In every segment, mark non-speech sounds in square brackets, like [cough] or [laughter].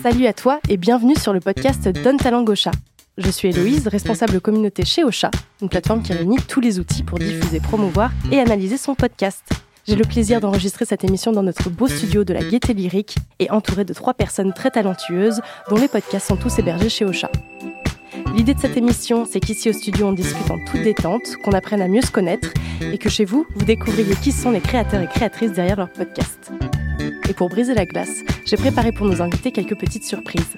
Salut à toi et bienvenue sur le podcast Donne Talent Gaucha. Je suis Héloïse, responsable communauté chez Ocha, une plateforme qui réunit tous les outils pour diffuser, promouvoir et analyser son podcast. J'ai le plaisir d'enregistrer cette émission dans notre beau studio de la Gaieté Lyrique et entouré de trois personnes très talentueuses dont les podcasts sont tous hébergés chez Ocha. L'idée de cette émission, c'est qu'ici au studio, on discute en toute détente, qu'on apprenne à mieux se connaître et que chez vous, vous découvriez qui sont les créateurs et créatrices derrière leur podcast. Et pour briser la glace, j'ai préparé pour nos invités quelques petites surprises.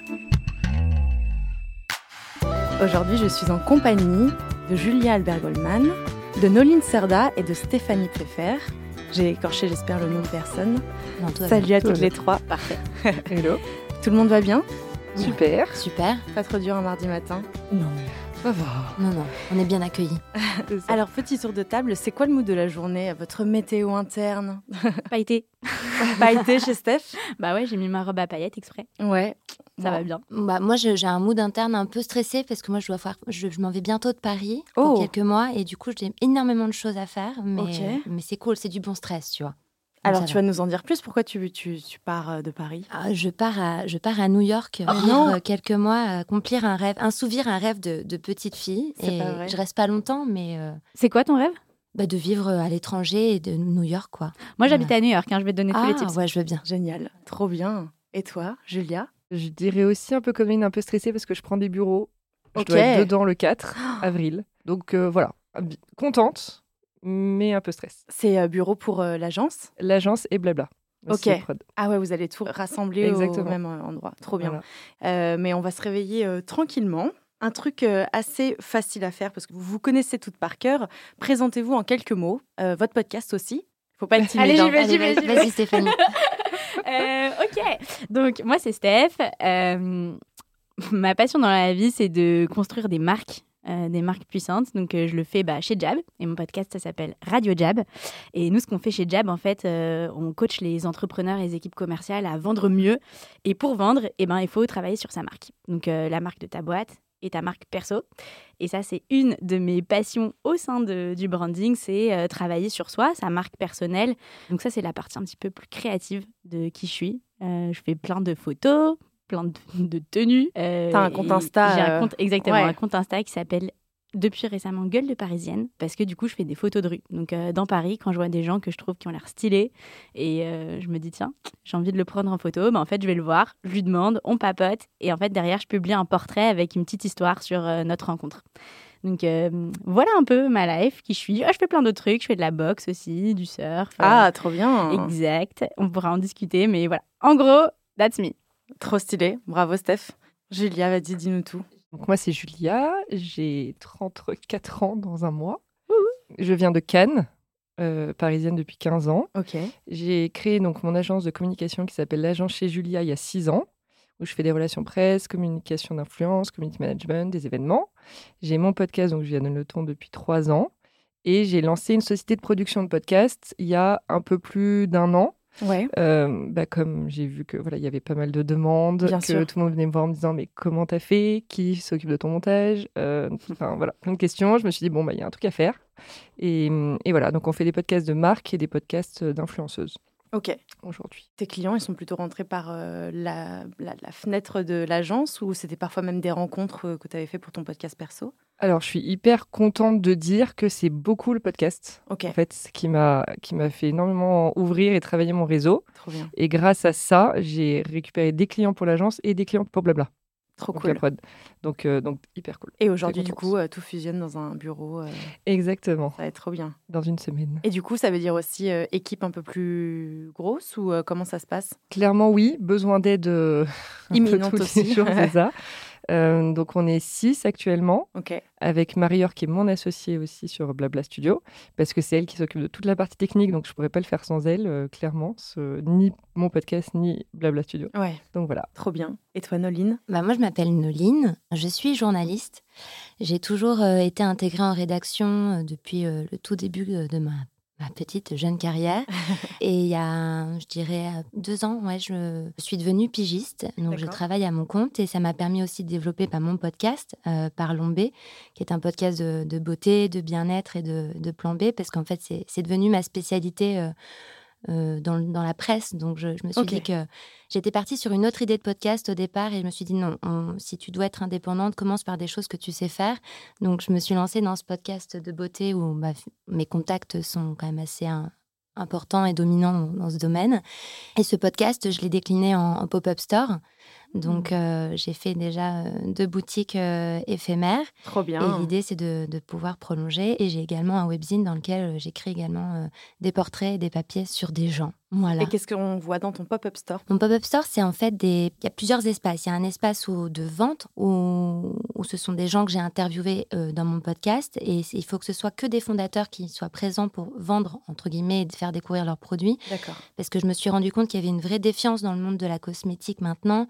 Aujourd'hui, je suis en compagnie de Julia Albert-Goldman, de Noline Serda et de Stéphanie Préfère. J'ai écorché, j'espère, le nom de personne. Salut à toutes les trois. Parfait. Hello. Tout le monde va bien? Super. Super. Pas trop dur un mardi matin? Non. Ça va. Non, non, on est bien accueillis. [laughs] Alors, petit tour de table, c'est quoi le mood de la journée Votre météo interne? Pailleté. [laughs] Pailleté chez Steph? Bah ouais, j'ai mis ma robe à paillettes exprès. Ouais. Ça Bon. va bien. Bah, moi, j'ai un mood interne un peu stressé parce que moi, je dois faire, je, je m'en vais bientôt de Paris Oh. pour quelques mois et du coup, j'ai énormément de choses à faire, mais, Ok. mais c'est cool, c'est du bon stress, tu vois. Alors, tu va. vas nous en dire plus Pourquoi tu, tu, tu pars euh, de Paris? Ah, je pars à, je pars à New York Oh vivre non. quelques mois, accomplir un rêve, assouvir un rêve de, de petite fille. C'est Et pas vrai. je reste pas longtemps, mais euh, C'est quoi ton rêve? bah, de vivre à l'étranger et de New York, quoi. Moi, j'habite à New York. hein, je vais te donner tous Ah, les tips. ouais, je veux bien. Génial. Trop bien. Et toi, Julia? Je dirais aussi un peu comme une, un peu stressée parce que je prends des bureaux. Je dois être dedans le 4 avril. Donc euh, voilà, contente, mais un peu stress. C'est euh, bureau pour euh, l'agence? L'agence et blabla. Ok. Ah ouais, vous allez tout rassembler au Exactement. même euh, endroit. Trop bien. Voilà. Euh, mais on va se réveiller euh, tranquillement. Un truc euh, assez facile à faire parce que vous vous connaissez toutes par cœur. Présentez-vous en quelques mots. Euh, votre podcast aussi. Faut pas être [laughs] timide. Allez, j'y hein. vais. Allez, vas-y, vas-y, vas-y. vas-y, Stéphanie. [laughs] Euh, ok. Donc, moi, c'est Steph. Euh, ma passion dans la vie, c'est de construire des marques. Euh, des marques puissantes. Donc, euh, je le fais bah, chez Jab. Et mon podcast, ça s'appelle Radio Jab. Et nous, ce qu'on fait chez Jab, en fait, euh, on coach les entrepreneurs et les équipes commerciales à vendre mieux. Et pour vendre, eh ben, il faut travailler sur sa marque. Donc, la marque de ta boîte et ta marque perso. Et ça, c'est une de mes passions au sein de- du branding, c'est travailler sur soi, sa marque personnelle. Donc ça, c'est la partie un petit peu plus créative de qui je suis. Je fais plein de photos, plein de, de tenues. euh, T'as un compte Insta, J'ai euh, un compte, exactement, ouais. un compte Insta qui s'appelle depuis récemment Gueule de Parisienne, parce que du coup, je fais des photos de rue. Donc euh, dans Paris, quand je vois des gens que je trouve qui ont l'air stylés, et euh, je me dis, tiens, j'ai envie de le prendre en photo, ben, en fait, je vais le voir, je lui demande, on papote, et en fait, derrière, je publie un portrait avec une petite histoire sur euh, notre rencontre. Donc euh, voilà un peu ma life, qui je suis. Ah, je fais plein d'autres trucs, je fais de la boxe aussi, du surf. euh, Ah, trop bien. Exact, on pourra en discuter, mais voilà. En gros, that's me. Trop stylé. Bravo, Steph. Julia, vas-y, dis-nous tout. Donc moi c'est Julia, j'ai 34 ans dans un mois. Je viens de Cannes, euh, parisienne depuis 15 ans. J'ai créé donc mon agence de communication qui s'appelle l'agence chez Julia il y a 6 ans, où je fais des relations presse, communication d'influence, community management, des événements. J'ai mon podcast, donc je viens de le ton depuis 3 ans. Et j'ai lancé une société de production de podcasts il y a un peu plus d'un an. Ouais. Euh, bah, comme j'ai vu que voilà, il y avait pas mal de demandes, Bien que sûr. tout le monde venait me voir en me disant mais comment t'as fait, qui s'occupe de ton montage, Euh, [laughs] enfin voilà, plein de questions. Je me suis dit bon bah il y a un truc à faire. Et, et voilà, donc on fait des podcasts de marque et des podcasts d'influenceuses Ok. aujourd'hui. Tes clients, ils sont plutôt rentrés par euh, la, la- la fenêtre de l'agence ou c'était parfois même des rencontres euh, que tu avais fait pour ton podcast perso? Alors je suis hyper contente de dire que c'est beaucoup le podcast Ok. en fait ce qui m'a qui m'a fait énormément ouvrir et travailler mon réseau. Trop bien. Et grâce à ça, j'ai récupéré des clients pour l'agence et des clients pour Blabla. Trop donc cool. la prod. Donc euh, donc hyper cool. Et aujourd'hui, du coup, euh, tout fusionne dans un bureau. euh, Exactement. ça va être trop bien. Dans une semaine. Et du coup, ça veut dire aussi équipe un peu plus grosse ou comment ça se passe? Clairement, oui. Besoin d'aide [laughs] Imminente tous aussi. c'est [laughs] ça. Euh, donc, on est six actuellement, avec Marie-Or qui est mon associée aussi sur Blabla Studio, parce que c'est elle qui s'occupe de toute la partie technique, donc je pourrais pas le faire sans elle, euh, clairement. ce- ni mon podcast, ni Blabla Studio. Ouais, Donc voilà. trop bien. Et toi, Noline? Bah, moi, je m'appelle Noline, je suis journaliste. J'ai toujours euh, été intégrée en rédaction euh, depuis euh, le tout début de ma, ma petite jeune carrière. [laughs] Et il y a, je dirais, deux ans, ouais, je suis devenue pigiste. Donc, je travaille à mon compte et ça m'a permis aussi de développer bah, mon podcast, euh, Parlons B, qui est un podcast de, de beauté, de bien-être et de, de plan B, parce qu'en fait, c'est c'est devenu ma spécialité. euh, euh, dans, dans la presse. Donc, je, je me suis dit que j'étais partie sur une autre idée de podcast au départ et je me suis dit non, on- si tu dois être indépendante, commence par des choses que tu sais faire. Donc, je me suis lancée dans ce podcast de beauté où bah, mes contacts sont quand même assez importants et dominants dans, dans ce domaine. Et ce podcast, je l'ai décliné en, en pop-up store. Donc, euh, j'ai fait déjà euh, deux boutiques euh, éphémères. Trop Et bien. l'idée, c'est de, de pouvoir prolonger. Et j'ai également un webzine dans lequel j'écris également euh, des portraits et des papiers sur des gens. Voilà. Et qu'est-ce qu'on voit dans ton pop-up store? Mon pop-up store, c'est en fait des. Il y a plusieurs espaces. Il y a un espace où- de vente où, où ce sont des gens que j'ai interviewés dans mon podcast. Et il faut que ce soit que des fondateurs qui soient présents pour vendre, entre guillemets, et de faire découvrir leurs produits D'accord. parce que je me suis rendu compte qu'il y avait une vraie défiance dans le monde de la cosmétique maintenant.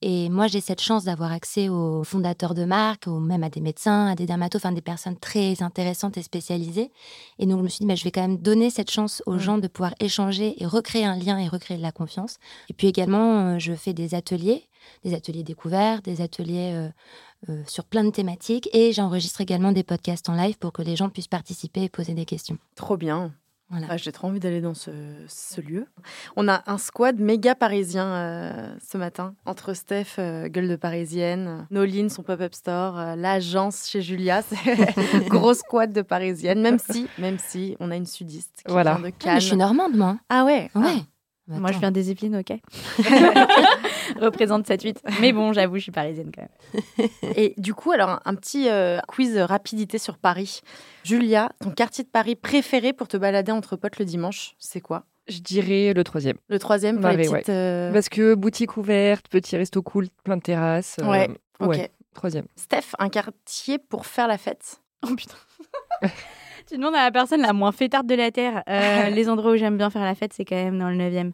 Et moi, j'ai cette chance d'avoir accès aux fondateurs de marques, ou même à des médecins, à des dermatos, enfin des personnes très intéressantes et spécialisées. Et donc, je me suis dit, bah, je vais quand même donner cette chance aux Mm. gens de pouvoir échanger et recréer un lien et recréer de la confiance. Et puis également, euh, je fais des ateliers, des ateliers découverts, des ateliers euh, euh, sur plein de thématiques. Et j'enregistre également des podcasts en live pour que les gens puissent participer et poser des questions. Trop bien. Voilà. Ah, J'ai trop envie d'aller dans ce, ce lieu. On a un squad méga parisien euh, ce matin, entre Steph, euh, gueule de parisienne, Noline, son pop-up store, euh, l'agence chez Julia. [laughs] C'est [laughs] gros squad de parisienne, même si, même si on a une sudiste qui Voilà. vient de Ah, mais Cannes. je suis normande, moi. Ah ouais? Ouais. Ah. Bah, Moi, je viens des Yvelines, ok. [laughs] [laughs] Représente 7-8. Mais bon, j'avoue, je suis parisienne quand même. Et du coup, alors un, un petit euh, quiz rapidité sur Paris. Julia, ton quartier de Paris préféré pour te balader entre potes le dimanche, c'est quoi? Je dirais le troisième. Le troisième pour les Marais, petites... euh, Parce que boutique ouverte, petit resto cool, plein de terrasses. euh, Ouais, ok. ouais, troisième. Steph, un quartier pour faire la fête? Oh putain. [laughs] tu demandes à la personne la moins fêtarde de la Terre. Euh, [laughs] les endroits où j'aime bien faire la fête, c'est quand même dans le 9e.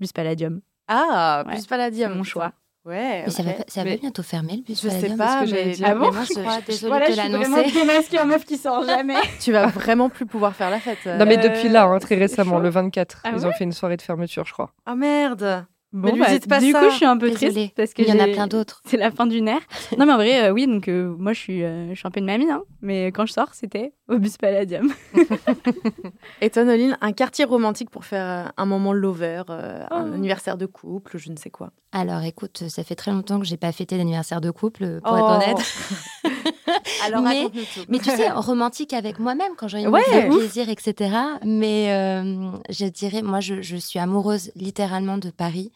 Bus Palladium. Ah, Ouais, bus Palladium. c'est mon choix. Ouais, Mais ça va, ça va Mais- bientôt fermer le bus Je sais Palladium pas, mais, dire. ah Mais bon moi, je crois, désolée Voilà, je suis vraiment démasquée en meuf qui sort jamais. [laughs] tu vas vraiment plus pouvoir faire la fête. euh. Non, mais Euh, depuis là, hein, très récemment, le 24, Ah ils ouais ont fait une soirée de fermeture, je crois. Ah merde Bon, lui bah, dites pas du ça. coup, je suis un peu Désolée. triste parce que Il y en a plein d'autres. [laughs] C'est la fin d'une ère. Non, mais en vrai, euh, oui, donc euh, moi, je suis, euh, je suis un peu une mamie, hein, mais quand je sors, c'était au bus Palladium. [laughs] Et toi, Noline, un quartier romantique pour faire un moment lover, euh, un Oh. anniversaire de couple, je ne sais quoi? Alors écoute, ça fait très longtemps que j'ai pas fêté d'anniversaire de couple, pour Oh. être honnête. [laughs] [laughs] Alors Mais- raconte-nous tout. Mais tu sais, [laughs] romantique avec moi-même quand j'ai Ouais, envie de ouf. plaisir, etc. Mais euh, je dirais, moi, je, je suis amoureuse littéralement de Paris.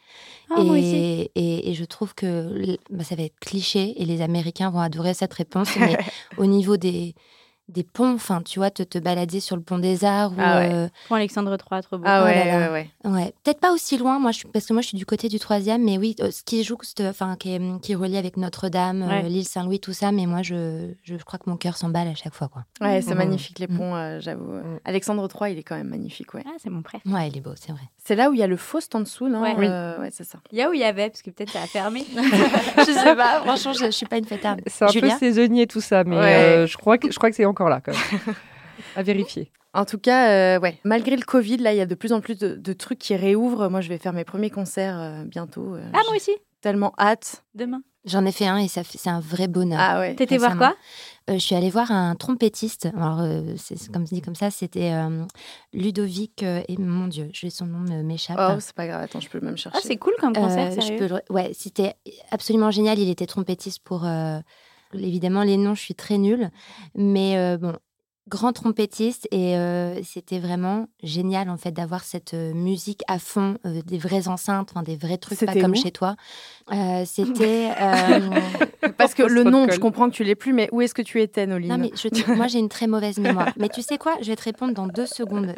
Ah, et, et, et je trouve que bah, ça va être cliché et les Américains vont adorer cette réponse. [laughs] mais au niveau des, des ponts, enfin, tu vois, te, te balader sur le pont des Arts ou Ah ouais. euh, Pour Alexandre III, trop beau. Ah Oh ouais, là là. ouais, ouais. Ouais, peut-être pas aussi loin, moi, je suis, parce que moi, je suis du côté du troisième, mais oui, euh, ce qui joue, enfin, qui, est, qui est relié avec Notre-Dame, euh, l'île Saint-Louis, tout ça, mais moi, je, je crois que mon cœur s'emballe à chaque fois, quoi. Ouais, c'est magnifique les Mhm. ponts, euh, j'avoue. Mhm. Alexandre III, il est quand même magnifique, ouais. Ah, c'est mon préf. Ouais, il est beau, c'est vrai. C'est là où il y a le Faust en dessous, non? Ouais. Oui. Euh, ouais, c'est ça. Il y a où il y avait, parce que peut-être ça a fermé. [laughs] [laughs] je sais pas, franchement, je, je suis pas une fêtarde. C'est un Julia? peu saisonnier tout ça, mais Ouais. euh, je crois que, je crois que c'est encore là, quand même. [laughs] à vérifier. En tout cas, euh, ouais, malgré le Covid, là, il y a de plus en plus de, de trucs qui réouvrent. Moi, je vais faire mes premiers concerts euh, bientôt. euh, Ah, moi aussi, tellement hâte. demain. J'en ai fait un et ça c'est un vrai bonheur. Ah ouais. T'étais voir quoi? Euh, je suis allée voir un trompettiste. Alors, euh, c'est comme dit comme ça, c'était euh, Ludovic. euh, et mon Dieu, je son nom me- m'échappe. Oh, c'est pas grave. Attends, je peux même chercher. Ah, c'est cool comme concert, Euh, je sérieux? peux le- Ouais, c'était absolument génial. Il était trompettiste pour. Évidemment, les noms, je suis très nulle. Mais euh, bon, grand trompettiste. Et euh, c'était vraiment génial, en fait, d'avoir cette euh, musique à fond, euh, des vraies enceintes, enfin, des vrais trucs, pas comme chez toi. Euh, c'était. [laughs] euh, Parce que le nom, je comprends que tu l'es plus, mais où est-ce que tu étais, Noline? Non, mais je moi, j'ai une très mauvaise mémoire. Mais tu sais quoi? Je vais te répondre dans deux secondes.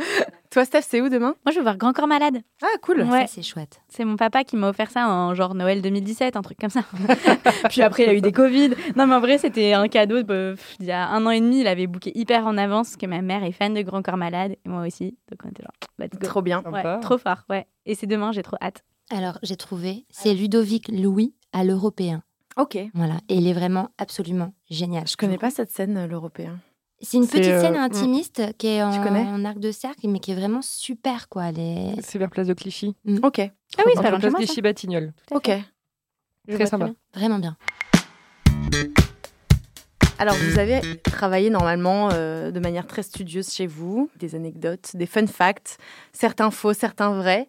Toi, Steph, c'est où demain Moi, je veux voir Grand Corps Malade. Ah, cool. Ouais. Ça, c'est chouette. C'est mon papa qui m'a offert ça en genre Noël 2017, un truc comme ça. [laughs] [laughs] Puis après, il y a eu des Covid. Non, mais en vrai, c'était un cadeau. de- il y a un an et demi, il avait booké hyper en avance parce que ma mère est fan de Grand Corps Malade et moi aussi. Donc on était genre, let's go. Trop bien. Ouais, trop fort, ouais. Et c'est demain, j'ai trop hâte. Alors, j'ai trouvé. C'est Ludovic Louis à l'européen. Ok. Voilà. Et il est vraiment absolument génial. Je connais pas cette scène, euh, l'européen. C'est une petite scène euh, intimiste qui est en, arc de cercle, mais qui est vraiment super, quoi. C'est vers Place de Clichy. Ok. Ah oui, c'est de chez Place moi, ça. Clichy-Batignolles. Ok. Je Très sympa. bien. Vraiment bien. Alors, vous avez travaillé normalement euh, de manière très studieuse chez vous, des anecdotes, des fun facts, certains faux, certains vrais.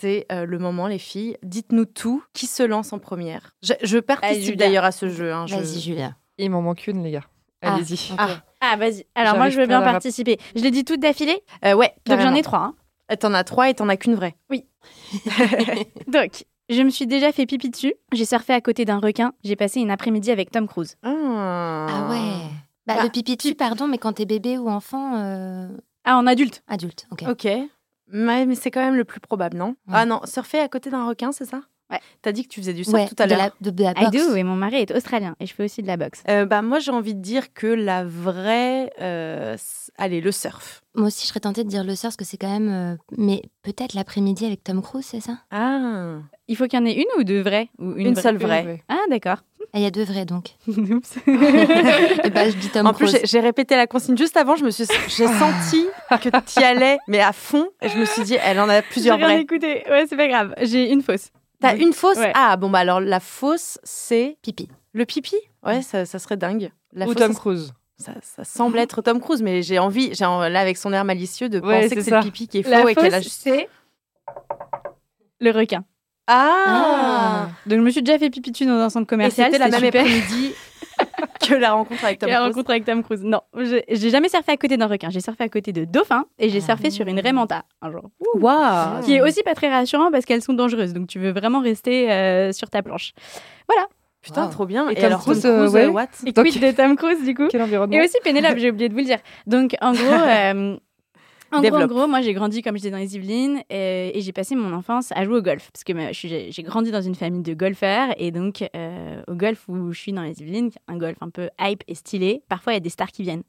C'est euh, le moment, les filles. Dites-nous tout. Qui se lance en première? Je, je participe Julia. d'ailleurs à ce jeu. hein, je- Vas-y, Julia. Il m'en manque une, les gars. Ah, Allez-y. Ah. Ah, vas-y. Alors, moi, je veux bien participer. Je les dis toutes d'affilée Euh, ouais, Donc, j'en ai trois. hein. Euh, T'en as trois et t'en as qu'une vraie. [laughs] Donc, je me suis déjà fait pipi dessus. J'ai surfé à côté d'un requin. J'ai passé une après-midi avec Tom Cruise. Ah, Ah ouais. Bah, Bah, le pipi dessus, pardon, mais quand t'es bébé ou enfant, euh, Ah, en adulte adulte. Ok. Ok. Mais c'est quand même le plus probable, non? Ouais. Ah non, surfer à côté d'un requin, c'est ça? Ouais. T'as dit que tu faisais du surf Ouais, tout à l'heure. de, de la I boxe. do, et mon mari est australien. Et je fais aussi de la boxe. Euh, bah, moi, j'ai envie de dire que la vraie. euh, allez, le surf. Moi aussi, je serais tentée de dire le surf, parce que c'est quand même. euh, Mais peut-être l'après-midi avec Tom Cruise, c'est ça? Ah Il faut qu'il y en ait une ou deux vraies ou Une seule Une vraie. Ah, d'accord. Ah, Il y a deux vrais, donc. [laughs] Oups. [laughs] Et bah, je dis Tom En plus, Cruise. j'ai- j'ai répété la consigne juste avant. Je me suis, j'ai senti que tu y allais, mais à fond. Et je me suis dit, elle en a J'ai plusieurs rien vraies. écouté. Ouais, c'est pas grave. J'ai une fausse. T'as une fausse Ouais. Ah bon, bah alors la fausse, c'est Pipi. le pipi? Ouais, ça, ça serait dingue. La Ou fausse, Tom Cruise. ça, ça semble être Tom Cruise, mais j'ai envie, j'ai en- là avec son air malicieux, de Ouais, penser que c'est le pipi qui est faux La et qu'elle a fausse, c'est le requin. Ah, Donc, je me suis déjà fait pipi dessus dans un centre Et commercial. c'était la même super. après-midi [laughs] [laughs] que la rencontre avec Tom la Cruise. rencontre avec Tom Cruise. Non, j'ai jamais surfé à côté d'un requin. J'ai surfé à côté de dauphins et j'ai Ah. surfé sur une raimanta un jour. Waouh Qui est aussi pas très rassurant parce qu'elles sont dangereuses. Donc tu veux vraiment rester euh, sur ta planche. Putain, Wow. trop bien. Et Et, Tom alors, Cruise, Tom Cruise, euh, ouais. what Et quid de Tom Cruise du coup Quel environnement Et aussi Pénélope, j'ai oublié de vous le dire. Donc en gros, [laughs] euh, en, gros en gros, moi j'ai grandi comme je disais dans les Yvelines euh, et j'ai passé mon enfance à jouer au golf parce que j'ai grandi dans une famille de golfeurs et donc euh, au golf où je suis dans les Yvelines, un golf un peu hype et stylé. Parfois il y a des stars qui viennent.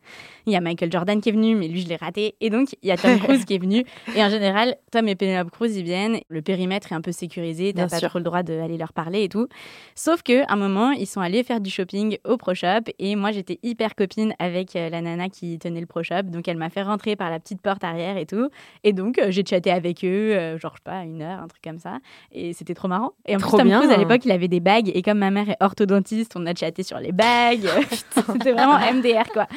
Il y a Michael Jordan qui est venu, mais lui je l'ai raté. Et donc il y a Tom [laughs] Cruise qui est venu et en général Tom et Penelope Cruz ils viennent. Le périmètre est un peu sécurisé, t'as pas trop le droit d'aller leur parler et tout. Sauf que à un moment, ils sont allés faire du shopping au Pro Shop et moi j'étais hyper copine avec euh, la nana qui tenait le Pro Shop, donc elle m'a fait rentrer par la petite porte arrière et tout. Et donc euh, j'ai chatté avec eux, euh, genre je sais pas une heure, un truc comme ça, et c'était trop marrant. Et en Trop plus Tom. Cruise à l'époque il avait des bagues et comme ma mère est orthodontiste, on a chatté sur les bagues. [laughs] [laughs] c'était vraiment MDR quoi.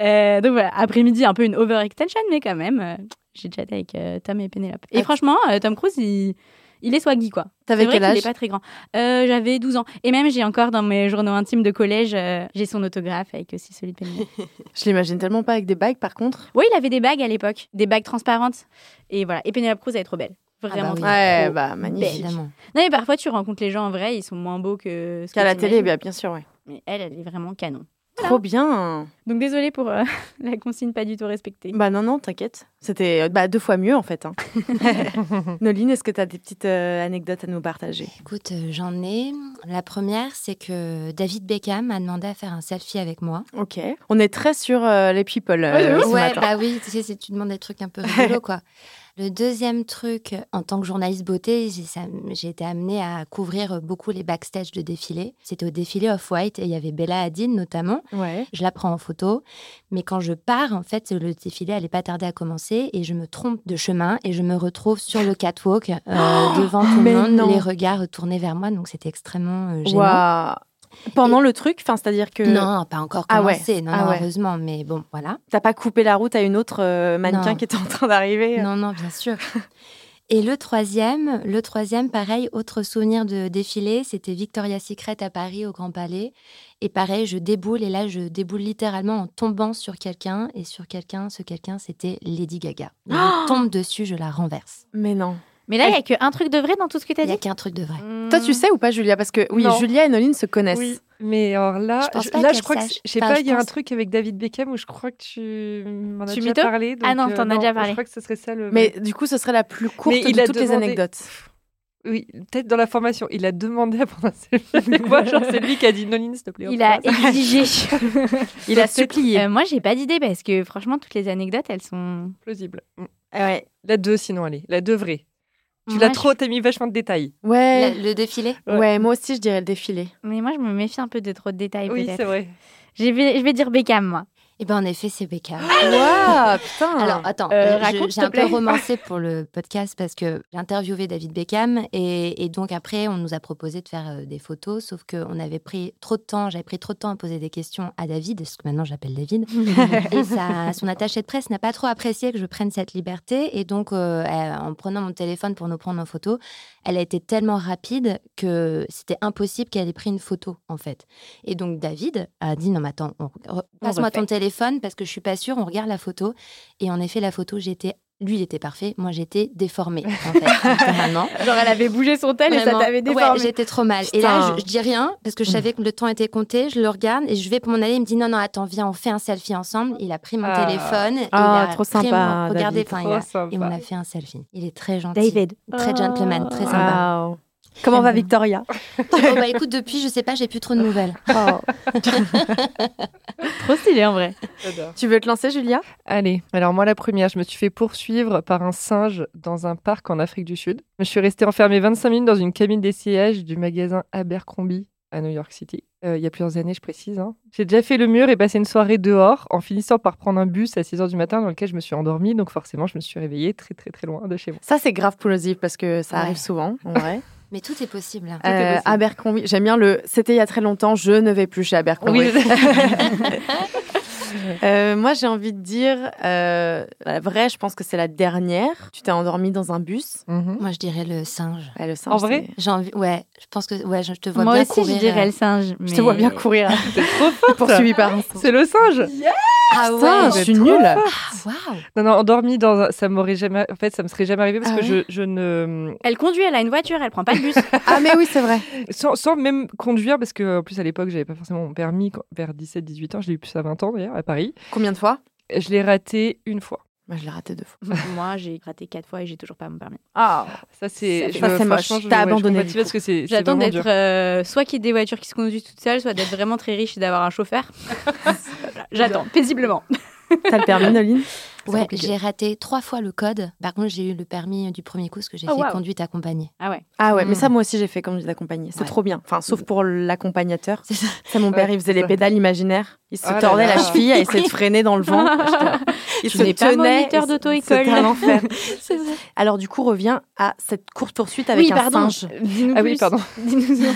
Euh, donc voilà, après-midi un peu une overextension mais quand même. j'ai chatté avec euh, Tom et Pénélope. Et Ah. franchement, Tom Cruise, il, il est swaggy, quoi. T'avais C'est vrai quel qu'il âge est pas très grand. Euh, J'avais 12 ans. Et même, j'ai encore dans mes journaux intimes de collège, euh, j'ai son autographe avec aussi celui de Pénélope. [laughs] Je l'imagine tellement pas avec des bagues, par contre. oui, il avait des bagues à l'époque, des bagues transparentes. Et voilà. Et Pénélope Cruz, elle est trop belle. Vraiment. bah oui. trop Ouais, bah magnifique. Évidemment. Non, mais parfois, tu rencontres les gens en vrai, ils sont moins beaux que ce Qu'à la télé, bah, bien sûr, ouais. Mais elle, elle est vraiment canon. Trop bien. Donc, désolée pour euh, [laughs] la consigne pas du tout respectée. Bah non, non, t'inquiète. C'était euh, bah, deux fois mieux, en fait. hein. [laughs] [laughs] Noline, est-ce que t'as des petites euh, anecdotes à nous partager? Écoute, euh, j'en ai. La première, c'est que David Beckham m'a demandé à faire un selfie avec moi. Ok. On est très sur euh, les people euh, Ouais, ce ouais, matin. bah oui, tu sais, c'est- tu demandes des trucs un peu rigolos, quoi. Le deuxième truc, en tant que journaliste beauté, j'ai été amenée à couvrir beaucoup les backstage de défilés. C'était au défilé Off-White et il y avait Bella Hadid notamment. Ouais. Je la prends en photo, mais quand je pars, en fait, le défilé allait pas tarder à commencer et je me trompe de chemin et je me retrouve sur le catwalk euh, [gasps] devant tout le mais monde, non. les regards tournés vers moi, donc c'était extrêmement euh, gênant. Pendant le truc, enfin, c'est-à-dire que Non, pas encore Ah ouais, commencé, non, ah ouais. heureusement, mais bon, voilà. t'as pas coupé la route à une autre euh, mannequin Non. qui était en train d'arriver. Non, non, bien sûr. [laughs] Et le troisième, le troisième, pareil, autre souvenir de défilé, c'était Victoria's Secret à Paris au Grand Palais. Et pareil, je déboule et là, je déboule littéralement en tombant sur quelqu'un. Et sur quelqu'un, ce quelqu'un, c'était Lady Gaga. Donc, je tombe dessus, je la renverse. Mais non. Mais là, il y a qu'un truc de vrai dans tout ce que t'as Il n'y a dit. qu'un truc de vrai. Toi, tu sais ou pas, Julia? Parce que oui, Non. Julia et Noline se connaissent. Oui, mais alors là, Je là, je crois que sache. je sais Enfin, pas, il y a un truc avec David Beckham où je crois que tu m'en as Tu déjà parlé. Ah donc, non, t'en as euh, déjà parlé. Je crois que ce serait ça le. Mais du coup, ce serait la plus courte Mais il de a toutes les anecdotes. oui, peut-être dans la formation, il a demandé à prendre un selfie avec moi. [laughs] Genre, c'est lui qui a dit Noline, s'il te plaît. Il a exigé. [laughs] Il a supplié. Euh, moi, j'ai pas d'idée parce que franchement, toutes les anecdotes, elles sont. plausible. Mm. Ouais. La 2, sinon, allez. La 2 vraie. Tu l'as trop, t'as mis vachement de détails. Ouais. La- le défilé Ouais. Ouais, moi aussi, je dirais le défilé. je- Mais moi, je me méfie un peu de trop de détails, Oui, c'est vrai. Je vais, je vais dire Beckham, moi. Et ben en effet, c'est Beckham. Waouh, [laughs] putain. Alors attends, Euh, euh, j'ai un peu [laughs] romancé pour le podcast parce que j'ai interviewé David Beckham et, et donc après on nous a proposé de faire euh, des photos, sauf qu'on avait pris trop de temps, j'avais pris trop de temps à poser des questions à David, ce que maintenant j'appelle David, [laughs] et son attaché de presse n'a pas trop apprécié que je prenne cette liberté et donc euh, en prenant mon téléphone pour nous prendre en photo, elle a été tellement rapide que c'était impossible qu'elle ait pris une photo en fait. Et donc David a dit non mais attends, passe-moi ton téléphone parce que je suis pas sûre, on regarde la photo. Et en effet, la photo, j'étais. Lui, il était parfait. Moi, j'étais déformée, en fait. [laughs] Genre, elle avait bougé son tel et ça t'avait Ouais, déformé. j'étais trop mal. Et là, je, je dis rien parce que je savais que le temps était compté. Je le regarde et je vais pour m'en aller. Il me dit non, non, attends, viens, on fait un selfie ensemble. Il a pris mon Ah. téléphone. et Ah, il a trop pris sympa, mon- Regardez, David, enfin, il Trop a- sympa. et on a fait un selfie. Il est très gentil. David. Très gentleman, très sympa. Comment va Victoria [laughs] Oh, bah écoute, depuis, je sais pas, j'ai plus trop de nouvelles. [laughs] Trop stylé en vrai. Tu veux te lancer, Julia? Allez, alors moi la première, je me suis fait poursuivre par un singe dans un parc en Afrique du Sud. Je suis restée enfermée 25 minutes dans une cabine d'essayage du magasin Abercrombie à New York City. Euh, il y a plusieurs années, je précise. hein. J'ai déjà fait le mur et passé une soirée dehors en finissant par prendre un bus à 6h du matin dans lequel je me suis endormie. Donc forcément, je me suis réveillée très très très loin de chez moi. Ça, c'est grave plausible parce que ça Ouais. arrive souvent, en vrai. [laughs] Mais tout est possible. est Euh, possible. Abercrombie, j'aime bien le. C'était il y a très longtemps, je ne vais plus chez Abercrombie. Oui, [laughs] [laughs] Euh, moi, j'ai envie de dire, euh, la vraie, je pense que c'est la dernière. Tu t'es endormie dans un bus. Mhm. Moi, je dirais le singe. Ouais, le singe, En vrai c'est- J'ai envie. Ouais, je pense que. Ouais, je te vois Moi bien aussi, courir. je dirais euh, le singe. Je te vois bien courir, [laughs] C'est trop [laughs] fort. poursuivi par un singe. C'est le singe. Ah Putain, ouais. je suis nulle. Ah, waouh. Non, non, endormi dans un... ça m'aurait jamais. En fait, ça me serait jamais arrivé parce Ah que ouais je, je ne. Elle conduit, elle a une voiture, elle prend pas le bus. Ah, mais oui, c'est vrai. Sans, sans même conduire, parce que en plus à l'époque, j'avais pas forcément mon permis. Vers 17-18 ans, je l'ai eu plus à 20 ans d'ailleurs, à Paris. Combien de fois? Je l'ai raté une fois. Moi, je l'ai raté deux fois. [laughs] [laughs] Moi, j'ai raté quatre fois et j'ai toujours pas mon permis. Ah, Ça, c'est. Ça c'est moche. T'as abandonné, parce que c'est. J'attends d'être euh, soit qu'il y ait des voitures qui se conduisent toutes seules, soit d'être vraiment très riche et d'avoir un chauffeur. [laughs] J'attends, paisiblement. t'as le permis, Noline? Ouais, j'ai raté trois fois le code. Par contre, j'ai eu le permis du premier coup parce que j'ai Oh, fait waouh. conduite accompagnée. Ah ouais. Ah ouais, mais Mm. ça, moi aussi, j'ai fait conduite accompagnée. C'est Ouais. trop bien. Enfin, sauf pour l'accompagnateur. Ça. Ça, mon père, Ouais, il faisait les ça. pédales imaginaires. Il se Oh tordait la cheville à [laughs] essayer de freiner dans le vent. [laughs] Il Tu n'es pas moniteur et d'auto-école. C'était un enfer. [laughs] C'est vrai. Alors, du coup, revient à cette courte poursuite avec oui, un pardon. singe. Dis-nous Ah oui, plus. pardon. Dis-nous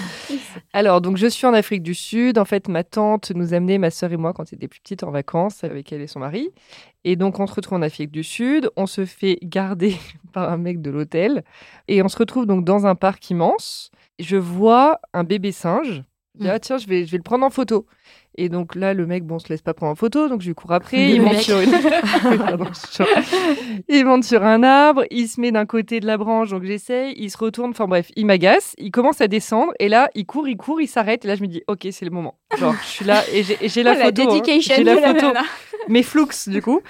Alors, donc, je suis en Afrique du Sud. En fait, ma tante nous amenait, ma sœur et moi, quand on était plus petites, en vacances avec elle et son mari. Et donc, on se retrouve en Afrique du Sud. On se fait garder [laughs] par un mec de l'hôtel. Et on se retrouve donc dans un parc immense. Je vois un bébé singe. Je dis, Mm. ah tiens, je vais, je vais le prendre en photo. Et donc là, le mec, bon, on se laisse pas prendre en photo, donc je lui cours après. Il, monte sur une... [laughs] Pardon, il monte sur un arbre, il se met d'un côté de la branche, donc j'essaye, il se retourne, enfin bref, il m'agace, il commence à descendre, et là, il court, il court, il s'arrête, et là, je me dis, ok, c'est le moment. Genre, je suis là, et j'ai j'ai la Oh, la photo. hein. dedication J'ai la la photo, nana. mais flux, du coup.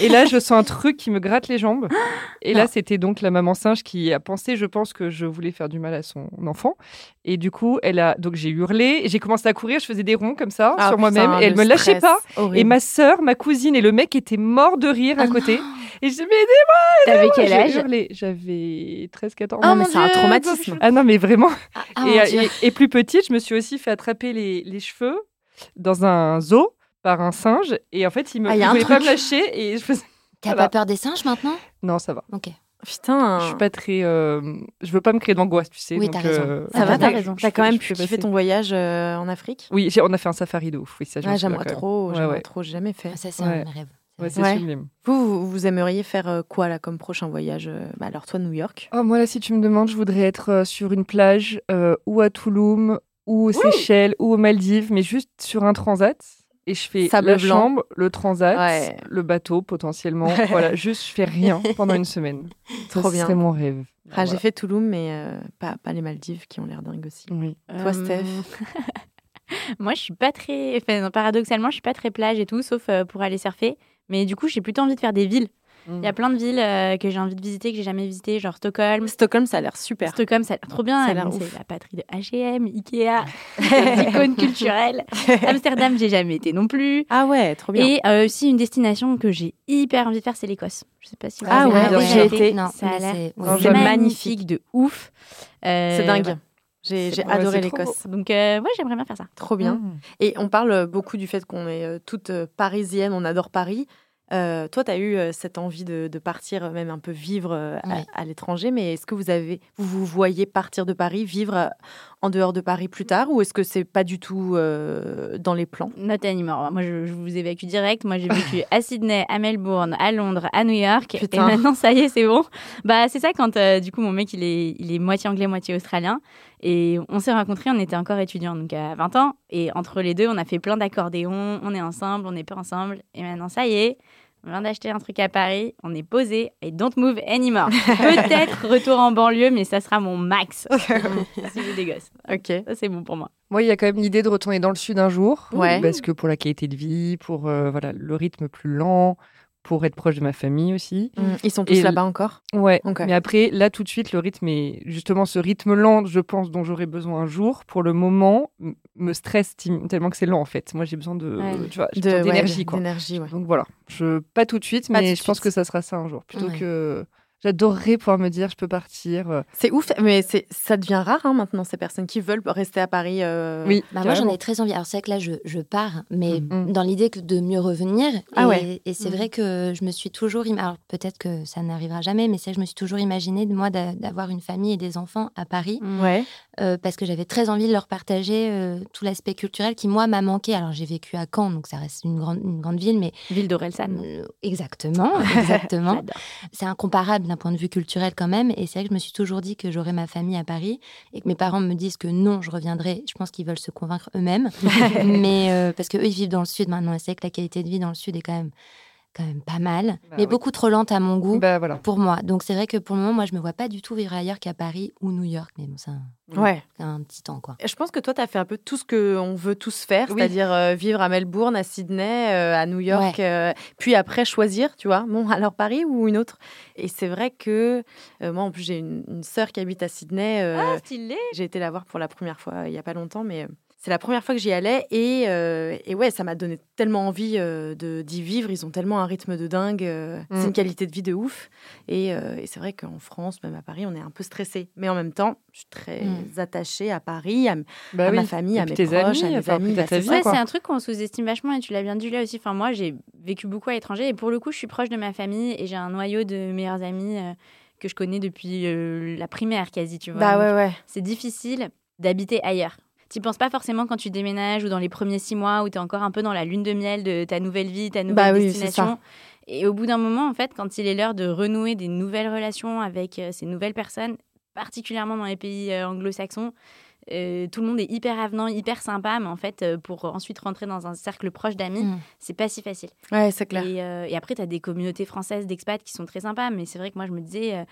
Et là, je sens un truc qui me gratte les jambes. Et là, c'était donc la maman singe qui a pensé, je pense, que je voulais faire du mal à son enfant. Et du coup, elle a, donc j'ai hurlé, j'ai commencé à courir, je faisais des ronds comme ça Ah, sur moi-même, et elle le me lâchait pas. Horrible. Et ma sœur, ma cousine et le mec étaient morts de rire à Ah côté. non. Et je mais aidez-moi T'avais quel âge? J'avais 13-14 ans. Ah, mais mon c'est un traumatisme. Ah non, mais vraiment. Ah, ah, et, plus petite, je me suis aussi fait attraper les, les cheveux dans un zoo par un singe. Et en fait, il me Ah, a un voulait pas me lâcher. Et je faisais... T'as voilà. pas peur des singes maintenant? Non, ça va. Ok. Putain. Je suis pas très. euh, Je veux pas me créer d'angoisse, tu sais. Oui, t'as raison. euh, Ça va, Ah, t'as ouais, raison. je T'as quand même pu fais kiffer ton voyage euh, en Afrique Oui, on a fait un safari de ouf. Oui, ça, là, j'aimerais trop. Ouais, J'aimerais ouais. trop. J'ai jamais fait. Ah, Ça, c'est Ouais. un de mes rêves. Ouais, c'est Ouais. sublime. Vous, vous, vous aimeriez faire euh, quoi là comme prochain voyage bah, Alors toi, New York? Oh, moi, là, si tu me demandes, je voudrais être sur une plage euh, ou à Touloum ou aux Seychelles ou aux Maldives, mais juste sur un transat. Et je fais Sable la blanc. chambre, le transat, Ouais. le bateau potentiellement. [laughs] voilà, juste je fais rien pendant une semaine. Trop bien. mon rêve. Ah, Voilà. J'ai fait Touloum, mais euh, pas, pas les Maldives qui ont l'air dingues aussi. Oui. Toi, Steph [laughs] Moi, je suis pas très. Enfin, paradoxalement, je suis pas très plage et tout, sauf euh, pour aller surfer. Mais du coup, j'ai plutôt envie de faire des villes. Il y a plein de villes euh, que j'ai envie de visiter, que j'ai jamais visitées, genre Stockholm. Stockholm, ça a l'air super. Stockholm, ça a l'air trop bien. C'est la patrie de H&M, Ikea, [laughs] des icônes culturelles. [laughs] Amsterdam, j'ai jamais été non plus. Ah ouais, trop bien. Et euh, aussi une destination que j'ai hyper envie de faire, c'est l'Écosse. Je sais pas si vous Ah avez ouais, déjà j'y ai été. Non, Ça a l'air jamais. magnifique de ouf. Euh, c'est dingue. J'ai j'ai ouais, adoré l'Écosse. Donc, euh, ouais, j'aimerais bien faire ça. Trop bien. Mm. Et on parle beaucoup du fait qu'on est toutes parisiennes, on adore Paris. Euh, toi, tu as eu euh, cette envie de, de partir, euh, même un peu vivre à- l'étranger, mais est-ce que vous avez, vous vous voyez partir de Paris, vivre en dehors de Paris plus tard, ou est-ce que c'est pas du tout euh, dans les plans? Not anymore. Moi, je, je vous évacue direct. Moi, j'ai vécu à Sydney, à Melbourne, à Londres, à New York. Putain. Et maintenant, ça y est, c'est bon. Bah, c'est ça quand, euh, du coup, mon mec, il est, il est moitié anglais, moitié australien. Et on s'est rencontrés, on était encore étudiants, donc à 20 ans. Et entre les deux, on a fait plein d'accordéons. On est ensemble, on n'est pas ensemble. Et maintenant, ça y est. On vient d'acheter un truc à Paris, on est posé et don't move anymore. Peut-être retour en banlieue, mais ça sera mon max. [laughs] si j'ai des gosses. Ok. Ça, c'est bon pour moi. Moi, il y a quand même l'idée de retourner dans le sud un jour. Ouais. Parce que pour la qualité de vie, pour euh, voilà, le rythme plus lent, pour être proche de ma famille aussi. Mm. Ils sont tous là-bas encore? Ouais. Mais après, là, tout de suite, le rythme est justement ce rythme lent, je pense, dont j'aurais besoin un jour. Pour le moment, me stresse tellement que c'est lent en fait. Moi, j'ai besoin de, Ouais. tu vois, j'ai De- besoin ouais, d'énergie ouais. Donc voilà, je pas tout de suite, Pas mais je pense que ça sera ça un jour. Plutôt que j'adorerais pouvoir me dire, je peux partir. euh, C'est ouf, mais c'est ça devient rare hein, maintenant, ces personnes qui veulent rester à Paris. euh, Oui, Bah, moi, j'en ai très envie. Alors, c'est vrai que là, je, je pars, mais Mhm. dans l'idée de mieux revenir. Ah et ouais. et c'est Mhm. vrai que je me suis toujours. im- Alors, peut-être que ça n'arrivera jamais, mais c'est vrai que je me suis toujours imaginé, de moi, d'a- d'avoir une famille et des enfants à Paris, Ouais. euh, parce que j'avais très envie de leur partager euh, tout l'aspect culturel qui, moi, m'a manqué. Alors, j'ai vécu à Caen, donc ça reste une grande, une grande ville, mais. Ville d'Orelsan. exactement, [laughs] exactement. J'adore. c'est incomparable d'un point de vue culturel quand même. Et c'est vrai que je me suis toujours dit que j'aurais ma famille à Paris et que mes parents me disent que non, je reviendrai. Je pense qu'ils veulent se convaincre eux-mêmes. [laughs] mais euh, parce qu'eux, ils vivent dans le sud maintenant. Et c'est vrai que la qualité de vie dans le sud est quand même, quand même pas mal, Bah mais oui. beaucoup trop lente à mon goût. Bah voilà. Pour moi. Donc c'est vrai que pour le moment, moi, je me vois pas du tout vivre ailleurs qu'à Paris ou New York. Mais bon, ça, Ouais. c'est un petit temps, quoi. Et Je pense que toi, tu as fait un peu tout ce qu'on veut tous faire, Oui. c'est-à-dire euh, vivre à Melbourne, à Sydney, euh, à New York, euh, puis après choisir, tu vois, bon, [laughs] alors Paris ou une autre. Et c'est vrai que euh, moi, en plus, j'ai une, une sœur qui habite à Sydney. euh, Ah, stylé. J'ai été la voir pour la première fois euh, il y a pas longtemps, mais euh, c'est la première fois que j'y allais. Et, euh, et ouais, ça m'a donné tellement envie euh, de- d'y vivre. Ils ont tellement un rythme de dingue. euh, Mm. C'est une qualité de vie de ouf. Et, euh, et c'est vrai qu'en France, même à Paris, on est un peu stressé. Mais en même temps, je suis très Mm. attachée à Paris, à, Bah à ma famille, Et à mes tes proches, amis, à mes enfin, amis. après, bah, c'est. Ouais, un truc qu'on sous-estime vachement et tu l'as bien dit là aussi. Enfin, moi, j'ai vécu beaucoup à l'étranger et pour le coup, je suis proche de ma famille et j'ai un noyau de meilleurs amis euh, que je connais depuis euh, la primaire quasi, tu vois. Bah ouais, ouais. C'est difficile d'habiter ailleurs. Tu penses pas forcément quand tu déménages ou dans les premiers six mois où tu es encore un peu dans la lune de miel de ta nouvelle vie, ta nouvelle Bah destination. Et au bout d'un moment, en fait, quand il est l'heure de renouer des nouvelles relations avec euh, ces nouvelles personnes, particulièrement dans les pays euh, anglo-saxons, euh, tout le monde est hyper avenant, hyper sympa, mais en fait, euh, pour ensuite rentrer dans un cercle proche d'amis, Mm. c'est pas si facile. Ouais, c'est clair. Et, euh, et après, tu as des communautés françaises d'expats qui sont très sympas, mais c'est vrai que moi, je me disais,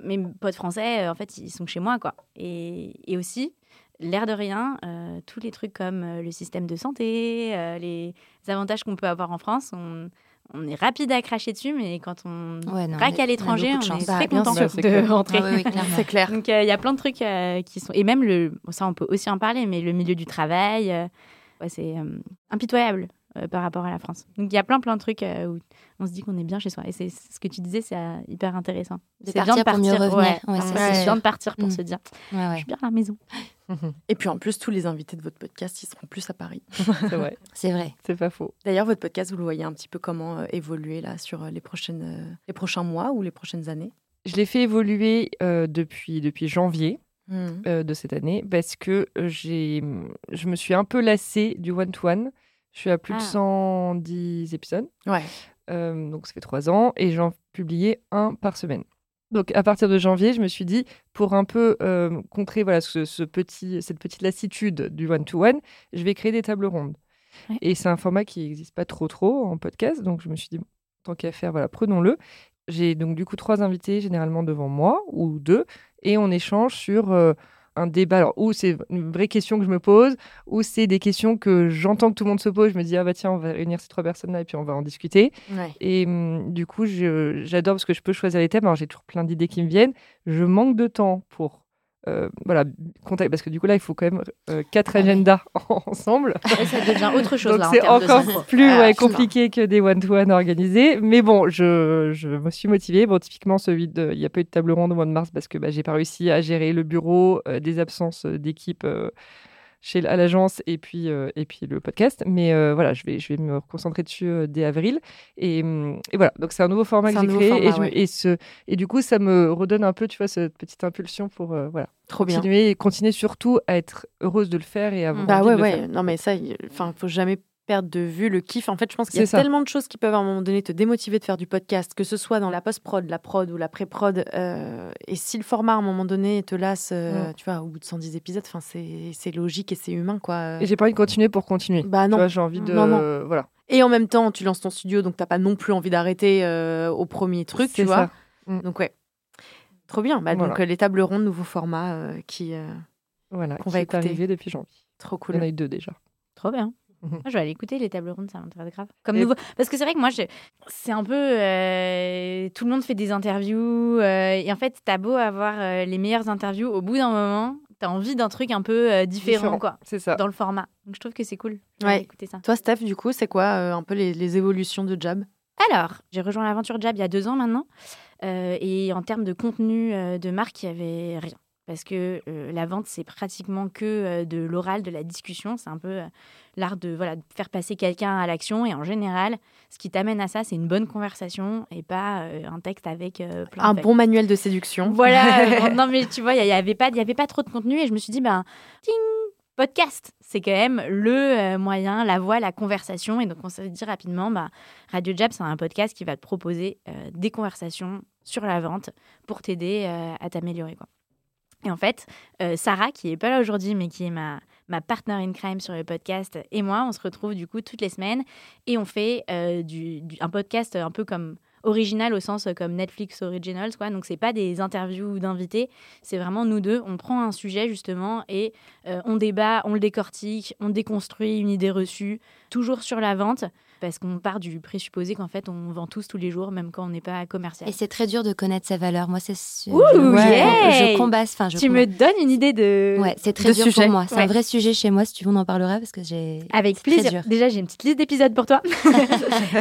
mes potes français, en fait, ils sont chez moi, quoi. Et, et aussi, l'air de rien, euh, tous les trucs comme euh, le système de santé, euh, les avantages qu'on peut avoir en France, on, on est rapide à cracher dessus, mais quand on Ouais, non, on à l'étranger, on de est. Bah, très bien content sûr. C'est de clair. rentrer. Ah oui, oui, clairement. [laughs] C'est clair. Donc euh, il y a plein de trucs euh, qui sont et même le bon, ça on peut aussi en parler mais le milieu du travail euh, ouais, c'est euh, impitoyable euh, par rapport à la France. Donc il y a plein plein de trucs euh, où on se dit qu'on est bien chez soi et c'est ce que tu disais c'est euh, hyper intéressant. De C'est bien partir pour mieux revenir. Ouais, Ouais, c'est bien de partir pour Mm. se dire Ouais, je suis bien à la maison. [laughs] Et puis en plus, tous les invités de votre podcast, ils seront plus à Paris. [laughs] C'est vrai, C'est vrai. c'est pas faux. D'ailleurs, votre podcast, vous le voyez un petit peu comment euh, évoluer là sur euh, les, prochaines, euh, les prochains mois ou les prochaines années? Je l'ai fait évoluer depuis, depuis janvier euh, de cette année parce que j'ai, je me suis un peu lassée du one-to-one. Je suis à plus de Ah. 110 épisodes. Ouais. Euh, donc ça fait trois ans et j'en publiais un par semaine. Donc à partir de janvier, je me suis dit pour un peu euh, contrer voilà ce, ce petit cette petite lassitude du one to one, je vais créer des tables rondes. Ouais. Et c'est un format qui n'existe pas trop trop en podcast, donc je me suis dit bon, tant qu'à faire voilà prenons-le. J'ai donc du coup trois invités généralement devant moi ou deux et on échange sur euh, un débat. Alors, ou c'est une vraie question que je me pose, ou c'est des questions que j'entends que tout le monde se pose. Je me dis, ah bah tiens, on va réunir ces trois personnes-là et puis on va en discuter. Ouais. Et hum, du coup, j'adore parce que je peux choisir les thèmes. Alors, j'ai toujours plein d'idées qui me viennent. Je manque de temps pour euh, voilà, contact, parce que du coup là, il faut quand même euh, quatre agendas [laughs] ensemble. Et ça devient autre chose Donc c'est de encore plus Ah, ouais, compliqué que des one-to-one organisés. Mais bon, je, je me suis motivée. Bon, typiquement, celui de, il n'y a pas eu de table ronde au mois de mars parce que bah, j'ai pas réussi à gérer le bureau, euh, des absences d'équipe chez à l'agence et puis euh, et puis le podcast. Mais euh, voilà, je vais je vais me concentrer dessus euh, dès avril. Et, hum, et voilà, donc c'est un nouveau format que j'ai créé et, format, je me- ouais. et ce et du coup ça me redonne un peu, tu vois, cette petite impulsion pour voilà Trop bien. continuer et continuer surtout à être heureuse de le faire et à Bah ouais, ouais. Non, mais ça, il enfin, faut jamais perdre de vue le kiff. En fait, je pense qu'il y a ça. tellement de choses qui peuvent à un moment donné te démotiver de faire du podcast, que ce soit dans la post-prod, la prod ou la pré-prod. euh, et si le format à un moment donné te lasse, euh, tu vois, au bout de 110 épisodes, enfin, c'est logique et c'est humain, quoi. Et j'ai pas envie de continuer pour continuer. Bah Tu non. j'ai envie de Non, non. voilà. Et en même temps, tu lances ton studio, donc t'as pas non plus envie d'arrêter euh, au premier truc, tu vois. ça. Mm. Donc ouais. Trop bien. Bah, Donc Voilà. les tables rondes, nouveau format qui Voilà, Qu'on va est écouter. arrivé depuis janvier. trop Il y en cool. a eu deux déjà. Trop bien. Mhm. Moi, je vais aller écouter les tables rondes, ça m'intéresse grave. Comme Et- nouveau. Parce que c'est vrai que moi, je... c'est un peu. euh, Tout le monde fait des interviews. euh, Et en fait, t'as beau avoir euh, les meilleures interviews, au bout d'un moment, t'as envie d'un truc un peu différent, Différent. quoi, C'est ça. dans le format. Donc, je trouve que c'est cool. Ouais. écouter ça. Toi, Steph, du coup, c'est quoi un peu les, les évolutions de Jab? Alors, j'ai rejoint l'aventure Jab il y a deux ans maintenant. Euh, et en termes de contenu euh, de marque, il n'y avait rien. Parce que euh, la vente, c'est pratiquement que euh, de l'oral, de la discussion. C'est un peu euh, l'art de, voilà, de faire passer quelqu'un à l'action. Et en général, ce qui t'amène à ça, c'est une bonne conversation et pas un texte avec plein Un de faits. bon manuel de séduction. Voilà. [laughs] non, mais tu vois, il n'y avait, pas- il y avait pas trop de contenu. Et je me suis dit, ben, ting, podcast, c'est quand même le moyen, la voix, la conversation. Et donc, on s'est dit rapidement, bah, Radio Jab, c'est un podcast qui va te proposer des conversations sur la vente pour t'aider à t'améliorer. Quoi. Et en fait, euh, Sarah, qui est pas là aujourd'hui, mais qui est ma, ma partner in crime sur le podcast, et moi, on se retrouve du coup toutes les semaines et on fait euh, du, un podcast un peu comme original au sens euh, comme Netflix Originals. Quoi. Donc, c'est pas des interviews d'invités, c'est vraiment nous deux. On prend un sujet justement et on débat, on le décortique, on déconstruit une idée reçue, toujours sur la vente, parce qu'on part du présupposé qu'en fait, on vend tous tous les jours, même quand on n'est pas commercial. Et c'est très dur de connaître sa valeur. Moi, c'est ce- Ouh, je, yeah je combat. Enfin, je tu combat. me donnes une idée de... Ouais, c'est très de dur sujet. pour moi. C'est Ouais. un vrai sujet chez moi. Si tu veux, on en parlera parce que j'ai. Avec plaisir. Déjà, j'ai une petite liste d'épisodes pour toi. [laughs] ah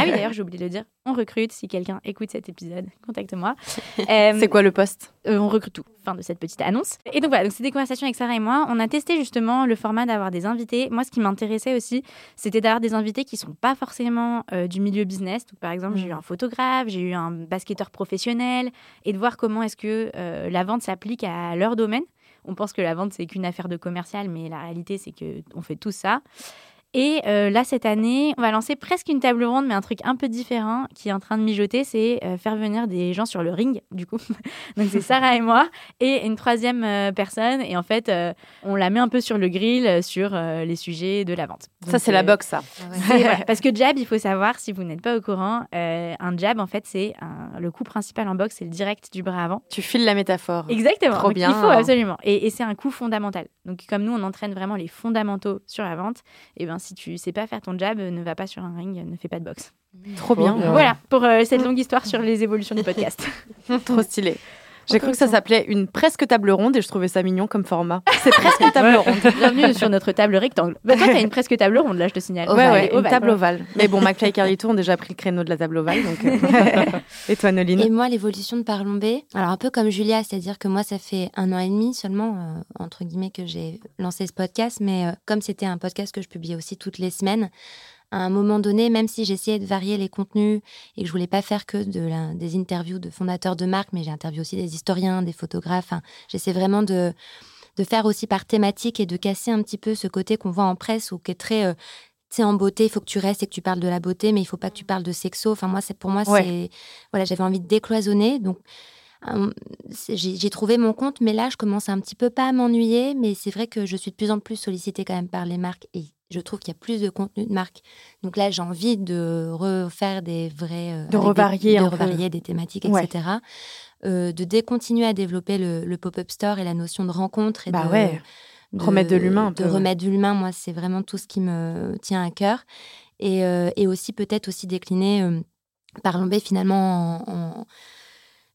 oui, d'ailleurs, j'ai oublié de le dire. On recrute. Si quelqu'un écoute cet épisode, contacte-moi. [laughs] Euh, C'est quoi le poste euh, on recrute tout. Fin de cette petite annonce. Et donc voilà, donc c'est des conversations avec Sarah et moi. On a testé justement le format d'avoir des invités. Moi, ce qui m'intéressait aussi, c'était d'avoir des invités qui sont pas forcément euh, du milieu business. Donc, par exemple, j'ai eu un photographe, j'ai eu un basketteur professionnel, et de voir comment est-ce que la vente s'applique à leur domaine. On pense que la vente c'est qu'une affaire de commercial, mais la réalité c'est que on fait tout ça. Et euh, là, cette année, on va lancer presque une table ronde, mais un truc un peu différent qui est en train de mijoter, c'est euh, faire venir des gens sur le ring, du coup. [laughs] Donc, c'est Sarah et moi, et une troisième euh, personne. Et en fait, on la met un peu sur le grill sur les sujets de la vente. Ça, c'est la boxe, ça. voilà, [laughs] parce que jab, il faut savoir, si vous n'êtes pas au courant, un jab, en fait, c'est un- le coup principal en boxe, c'est le direct du bras avant. Tu files la métaphore. Exactement. Trop Donc, bien. Il faut absolument. Et, et c'est un coup fondamental. Donc, comme nous, on entraîne vraiment les fondamentaux sur la vente, et ben si tu sais pas faire ton jab, ne va pas sur un ring, ne fais pas de boxe. Trop bien. bien. Voilà pour euh, cette longue histoire sur les évolutions du podcast. [laughs] Trop stylé. J'ai cru que ça s'appelait une presque table ronde et je trouvais ça mignon comme format. C'est presque une [laughs] table ronde. Bienvenue sur notre table rectangle. Bah, toi, t'as une presque table ronde, là, je te signale. Ouais, ouais, une ovale. table ovale. Mais bon, McFly et Carlito ont déjà pris le créneau de la table ovale. Donc euh, [laughs] et toi, Noline? Et moi, l'évolution de Parlons B, alors un peu comme Julia, c'est-à-dire que moi, ça fait un an et demi seulement, euh, entre guillemets, que j'ai lancé ce podcast, mais euh, comme c'était un podcast que je publiais aussi toutes les semaines, à un moment donné, même si j'essayais de varier les contenus et que je voulais pas faire que de la- des interviews de fondateurs de marques, mais j'ai interviewé aussi des historiens, des photographes, j'essaie vraiment de, de faire aussi par thématique et de casser un petit peu ce côté qu'on voit en presse ou qui est très... euh, tu sais, en beauté, il faut que tu restes et que tu parles de la beauté, mais il faut pas que tu parles de sexo. Enfin, moi, c'est pour moi, Ouais. c'est voilà, j'avais envie de décloisonner. Donc, c'est- j'ai j'ai trouvé mon compte, mais là, je commence un petit peu pas à m'ennuyer. Mais c'est vrai que je suis de plus en plus sollicitée quand même par les marques et je trouve qu'il y a plus de contenu de marque. Donc là, j'ai envie de refaire des vrais. euh, des- revarier de un peu. revarier des thématiques, Ouais. etc. Euh, de décontinuer à développer le, le pop-up store et la notion de rencontre et Bah de, ouais. Remettre de l'humain de remettre de l'humain moi c'est vraiment tout ce qui me tient à cœur et, euh, et aussi peut-être aussi décliner euh, Parlons B finalement en, en-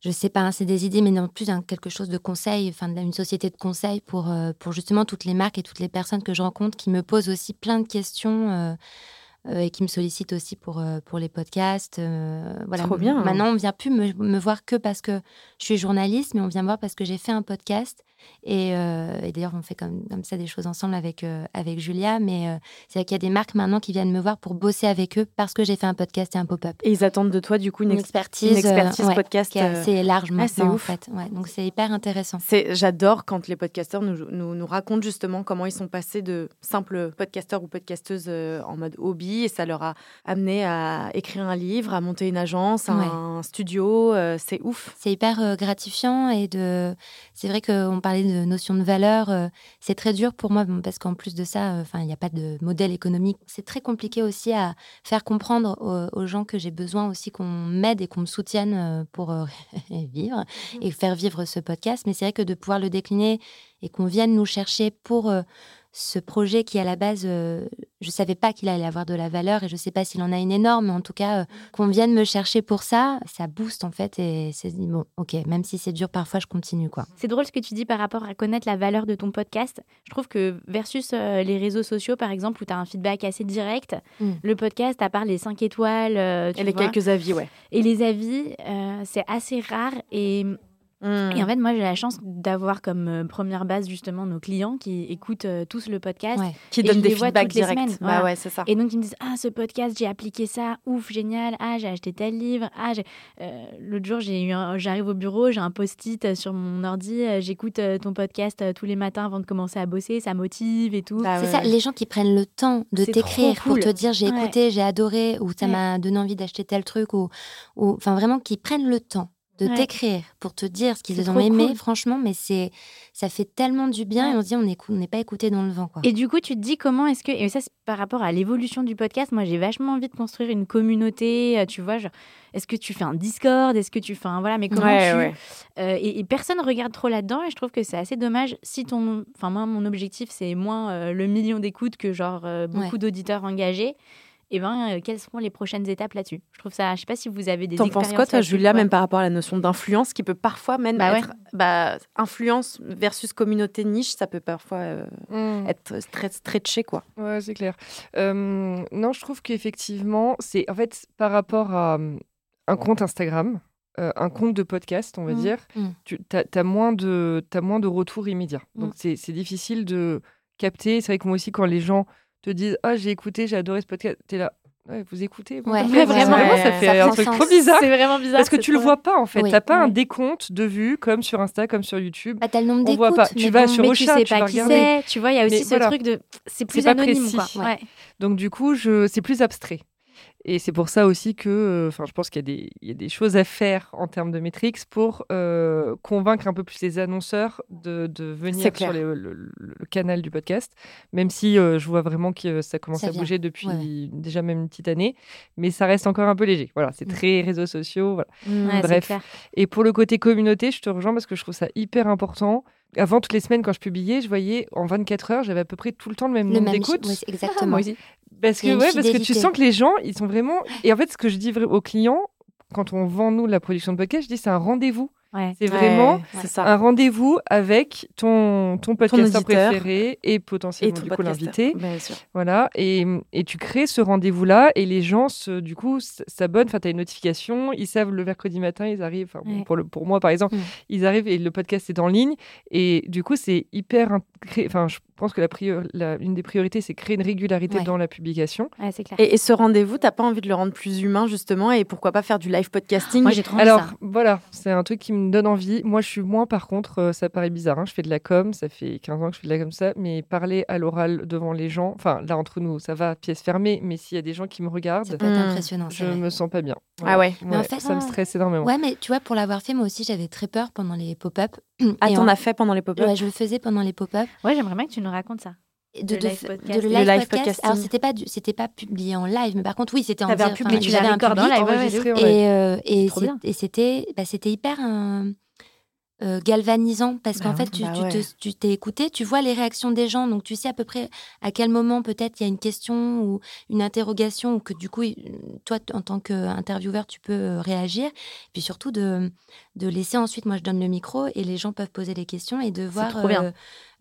je sais pas, hein, c'est des idées, mais non plus quelque chose de conseil, enfin une société de conseil euh, pour justement toutes les marques et toutes les personnes que je rencontre qui me posent aussi plein de questions. Euh, euh, et qui me sollicitent aussi pour, pour les podcasts. voilà. Trop bien. hein. Maintenant, on vient plus me, me voir que parce que je suis journaliste, mais on vient me voir parce que j'ai fait un podcast et, euh, et d'ailleurs, on fait comme, comme ça des choses ensemble avec, euh, avec Julia. Mais euh, c'est vrai qu'il y a des marques maintenant qui viennent me voir pour bosser avec eux parce que j'ai fait un podcast et un pop-up. Et ils attendent de toi, du coup, une, Une ex- expertise, une expertise euh, ouais, podcast. qui est euh, assez large ah, c'est maintenant, en ouf. fait. Ouais, donc c'est hyper intéressant. C'est, j'adore quand les podcasteurs nous, nous, nous racontent justement comment ils sont passés de simples podcasteurs ou podcasteuses euh, en mode hobby et ça leur a amené à écrire un livre, à monter une agence, un studio. euh, c'est ouf. C'est hyper euh, gratifiant et de. C'est vrai qu'on parlait de notion de valeur. euh, c'est très dur pour moi parce qu'en plus de ça, enfin, il n'y a pas de modèle économique. C'est très compliqué aussi à faire comprendre aux, aux gens que j'ai besoin aussi qu'on m'aide et qu'on me soutienne pour [laughs] vivre et faire vivre ce podcast. Mais c'est vrai que de pouvoir le décliner et qu'on vienne nous chercher pour ce projet qui à la base, euh, je savais pas qu'il allait avoir de la valeur et je sais pas s'il en a une énorme, mais en tout cas, euh, qu'on vienne me chercher pour ça, ça booste en fait et c'est bon, ok, même si c'est dur parfois, je continue quoi. C'est drôle ce que tu dis par rapport à connaître la valeur de ton podcast. Je trouve que versus euh, les réseaux sociaux, par exemple, où tu as un feedback assez direct, Mm. le podcast, à part les 5 étoiles euh, tu Et les vois, quelques avis, ouais. et les avis, euh, c'est assez rare. Et, Et en fait, moi, j'ai la chance d'avoir comme euh, première base justement nos clients qui écoutent euh, tous le podcast. Ouais. qui et donne je des feedbacks directs. semaines, Bah voilà. ouais, c'est ça. Et donc ils me disent ah ce podcast j'ai appliqué ça ouf génial ah j'ai acheté tel livre ah j'ai- euh, l'autre jour j'ai eu un- j'arrive au bureau j'ai un post-it sur mon ordi j'écoute euh, ton podcast euh, tous les matins avant de commencer à bosser ça motive et tout Bah C'est ouais, ça, les gens qui prennent le temps de C'est t'écrire pour te dire j'ai Ouais. écouté, j'ai adoré, ou ça Ouais. m'a donné envie d'acheter tel truc, ou, ou enfin vraiment qui prennent le temps de Ouais. t'écrire pour te dire ce qu'ils ont aimé, cool. franchement, mais c'est ça fait tellement du bien Ouais. et on se dit on n'est pas écouté dans le vent quoi. et du coup tu te dis comment est-ce que et ça c'est par rapport à l'évolution du podcast moi j'ai vachement envie de construire une communauté euh, tu vois est-ce que tu fais un Discord est-ce que tu fais un voilà mais comment Ouais, tu ouais. Euh, et, et personne regarde trop là-dedans et je trouve que c'est assez dommage si ton enfin moi mon objectif c'est moins euh, le million d'écoutes que genre euh, beaucoup d'auditeurs engagés et ben euh, quelles seront les prochaines étapes là-dessus? Je trouve ça je sais pas si vous avez des T'en penses quoi, toi, Julia, ouais. même par rapport à la notion d'influence qui peut parfois même Bah ouais. être bah, influence versus communauté niche, ça peut parfois euh, Mm. être très stretché, quoi. Ouais, c'est clair. Euh, non, je trouve qu'effectivement, c'est en fait par rapport à un compte Instagram, euh, un compte de podcast, on va Mhm. dire, Mhm. tu as, moins de t'as moins de retours immédiats. Donc c'est c'est difficile de capter. C'est vrai que moi aussi, quand les gens te disent ah j'ai écouté, j'ai adoré ce podcast, t'es là. Ouais, vous écoutez mon Ouais, vraiment. Vraiment, ça fait ça un truc sens. trop bizarre. c'est vraiment bizarre Parce que tu le vois pas en fait. Oui. T'as pas un décompte de vues comme sur Insta, comme sur YouTube. Pas t'as le nombre On d'écoutes. voit pas. Tu vas bon, sur mais au tu sais tu pas vas qui regarder. c'est tu vois il y a aussi Mais ce voilà. truc de c'est plus pas anonyme précis. quoi. Donc du coup, je... c'est plus abstrait. Et c'est pour ça aussi que, euh, enfin, je pense qu'il y, a des- il y a des choses à faire en termes de métriques pour euh, convaincre un peu plus les annonceurs de, de venir sur les- le, le- le canal du podcast. Même si euh, je vois vraiment que ça commence Ça à bouger depuis Ouais, déjà même une petite année, mais ça reste encore un peu léger. Voilà, c'est Mm. très réseaux sociaux. Voilà. Ouais, c'est Bref. Et pour le côté communauté, je te rejoins parce que je trouve ça hyper important. Avant, toutes les semaines, quand je publiais, je voyais en 24 heures, j'avais à peu près tout le temps le même Le nombre d'écoutes. oui, [laughs] exactement. aussi Parce que, ouais, parce que tu sens que les gens, ils sont vraiment. Et en fait, ce que je dis aux clients, quand on vend, nous, la production de podcast, je dis c'est un rendez-vous. Ouais C'est vraiment Ouais, un rendez-vous avec ton, ton podcasteur préféré et potentiellement du coup l'invité. Voilà. Et, et tu crées ce rendez-vous-là et les gens, se, du coup, s'abonnent. Enfin, tu as une notification. Ils savent le mercredi matin, ils arrivent. Bon, pour, le, pour moi, par exemple, Mm. ils arrivent et le podcast est en ligne. Et du coup, c'est hyper. Enfin, je pense que la, prior- la- une des priorités, c'est créer une régularité Ouais. dans la publication. Ouais, c'est clair Et, et ce rendez-vous, t'as pas envie de le rendre plus humain, justement, et pourquoi pas faire du live podcasting moi j'ai trop envie Alors ça. voilà, c'est un truc qui me donne envie. Moi, je suis moins, par contre, euh, ça paraît bizarre. hein, je fais de la com, ça fait 15 ans que je fais de la com, ça, mais parler à l'oral devant les gens, enfin là entre nous, ça va, pièce fermée, mais s'il y a des gens qui me Ça regardent, peut être Mm. impressionnant. je vrai. me sens pas bien. Ah ouais. Mais en fait- ça me stresse énormément. Ouais, mais tu vois, pour l'avoir fait, moi aussi, j'avais très peur pendant les pop-up. Ah, Et t'en en- as fait pendant les pop-up Ouais, je le faisais pendant les pop-up. ouais j'aimerais bien que tu nous racontes ça Et De, Le de, live podcast. de le Le live, live podcast. podcasting. Alors, c'était pas, du- c'était pas publié en live, mais par contre, oui, c'était en direct. public, Enfin, tu la j'avais un public. live, ouais. Et, euh, et et c'était bah, c'était hyper euh, euh, galvanisant parce Bah qu'en oui, fait, tu bah tu ouais. te- tu t'es écouté, tu vois les réactions des gens, donc tu sais à peu près à quel moment peut-être il y a une question ou une interrogation ou que du coup, toi, en tant qu'intervieweur, tu peux euh, réagir. Puis surtout de, de laisser ensuite, moi je donne le micro et les gens peuvent poser des questions et de voir euh,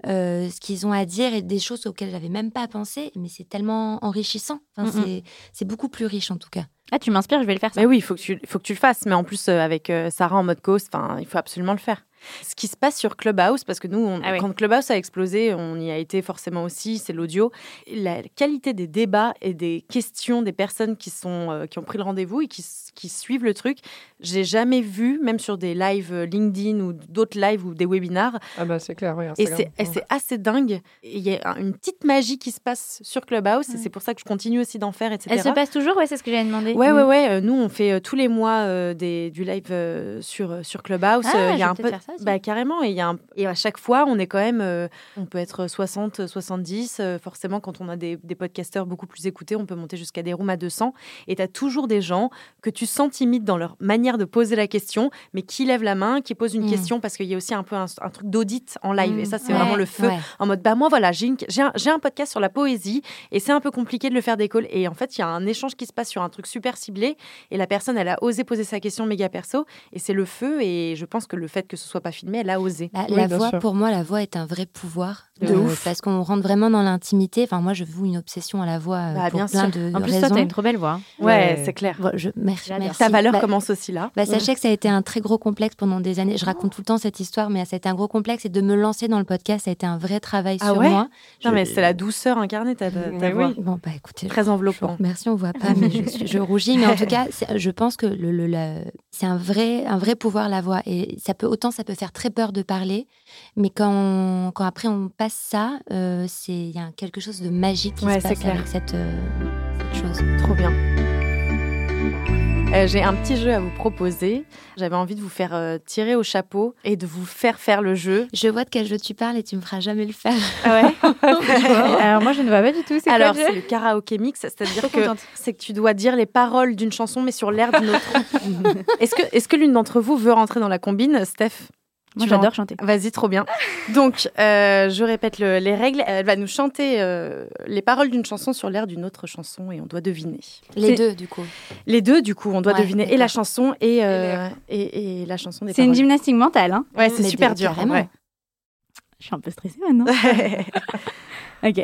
euh, ce qu'ils ont à dire et des choses auxquelles j'avais même pas pensé, mais c'est tellement enrichissant. Enfin, Mm, mm. c'est- C'est beaucoup plus riche en tout cas. Ah, tu m'inspires, je vais le faire ça. Mais oui, il faut que tu, faut que tu le fasses. Mais en plus, euh, avec euh, Sarah en mode enfin, il faut absolument le faire. Ce qui se passe sur Clubhouse, parce que nous, on- Ah oui. quand Clubhouse a explosé, on y a été forcément aussi, c'est l'audio. La qualité des débats et des questions des personnes qui, sont, euh, qui ont pris le rendez-vous et qui, qui suivent le truc, j'ai jamais vu, même sur des lives euh, LinkedIn ou d'autres lives ou des webinars. Ah bah c'est clair, oui. Et Instagram. c'est et c'est assez dingue. Il y a un- une petite magie qui se passe sur Clubhouse et c'est pour ça que je continue aussi d'en faire, etc. Elle se passe toujours, ouais, c'est ce que j'avais demandé. Ouais, Mm. ouais, ouais. euh, Nous, on fait euh, tous les mois euh, des, du live euh, sur, euh, sur Clubhouse. Ah, Euh, je il y a vais un peu. faire ça aussi. Bah, carrément. Et, y a un- et à chaque fois, on est quand même. euh, on peut être 60, 70. euh, forcément, quand on a des, des podcasteurs beaucoup plus écoutés, on peut monter jusqu'à des rooms à 200. Et tu as toujours des gens que tu sens timides dans leur manière de poser la question, mais qui lèvent la main, qui posent une Mm. question, parce qu'il y a aussi un peu un, un truc d'audit en live. Mm. Et ça, c'est Ouais, vraiment le feu ouais. en mode bah moi voilà j'ai une- un, j'ai un podcast sur la poésie et c'est un peu compliqué de le faire d'école et en fait il y a un échange qui se passe sur un truc super ciblé et la personne elle a osé poser sa question méga perso et c'est le feu et je pense que le fait que ce soit pas filmé elle a osé Bah, Oui, la voix, sûr. pour moi, la voix est un vrai pouvoir. De ouf. Parce qu'on rentre vraiment dans l'intimité. Enfin, moi, je voue une obsession à la voix euh, Bah, pour bien plein sûr. de En plus, raisons. toi, t'as une trop belle voix. hein. ouais, c'est clair Bon, je- merci, ta valeur Bah, commence aussi là Bah, sachez que ça a été un très gros complexe pendant des années. Je raconte tout le temps cette histoire, mais ça a été un gros complexe. Et de me lancer dans le podcast, ça a été un vrai travail Ah sur ouais? moi. non Je- mais c'est la douceur incarnée ta, ta, ta Mais voix oui. Bon, bah écoutez, très enveloppant Merci, on voit pas, mais je, rougis. Mais en [laughs] tout cas, je pense que le, le- la- c'est un vrai, un vrai pouvoir la voix. Et ça peut autant, ça peut faire très peur de parler, mais quand, on- quand après on passe ça, euh, c'est il y a quelque chose de magique qui Ouais, se passe clair. avec cette, euh, cette chose. Trop bien. Euh, J'ai un petit jeu à vous proposer. J'avais envie de vous faire euh, tirer au chapeau et de vous faire faire le jeu. Je vois de quel jeu tu parles et tu me feras jamais le faire. Ah ouais [laughs] Alors, moi, je ne vois pas du tout. C'est Alors, c'est le karaoké mix, c'est-à-dire que c'est que tu dois dire les paroles d'une chanson, mais sur l'air d'une autre. [laughs] est-ce que, est-ce que l'une d'entre vous veut rentrer dans la combine, Steph? Moi, j'adore chanter. Vas-y, trop bien. [laughs] Donc, euh, je répète le- les règles. Elle va nous chanter euh, les paroles d'une chanson sur l'air d'une autre chanson et on doit deviner. Les deux, du coup. Les deux, du coup, on doit Ouais, deviner et la chanson et, euh, et, et la chanson des C'est une gymnastique mentale. Hein. Ouais, c'est super dur. vrai. Je suis un peu stressée maintenant. [laughs] Ok.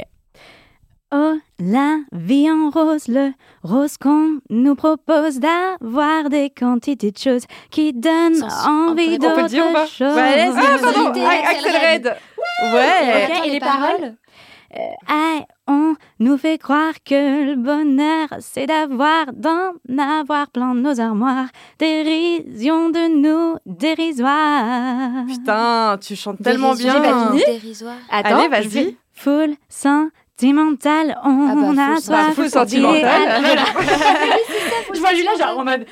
Oh, la vie en rose, le rose qu'on nous propose d'avoir des quantités de choses qui donnent Sans- envie on peut- on peut le dire ou pas d'autres choses. Ouais, Ah, pardon, Axel Red. Ouais. Ok, et les paroles Ah, on nous fait croire que le bonheur, c'est d'avoir, d'en avoir plein nos armoires. Dérision de nous, dérisoire. Putain, tu chantes tellement bien. Dérisoire. Attends, Allez, vas-y. Full sentimental, on Ah bah, a soif. d'idéal. sentimental. Voilà. [laughs] Je vois Julia genre en mode.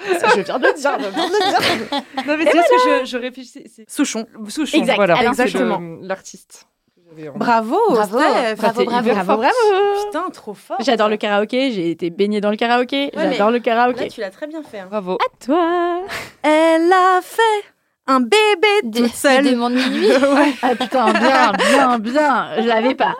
Je viens de le dire, je viens de le dire. Non, mais c'est juste que je, je réfléchis. Souchon. Souchon, Exact. voilà. Alors, exactement. le- L'artiste. Bravo, Bravo, Steph. bravo, bravo. Bravo. Putain, trop fort. J'adore le karaoké, j'ai été baignée dans le karaoké. Ouais, J'adore le Là, karaoké. tu l'as très bien fait. hein. Bravo. Toi. Elle a fait un bébé toute seule. des démons de minuit. [laughs] Ouais. Ah putain, bien, bien, bien. Je l'avais pas.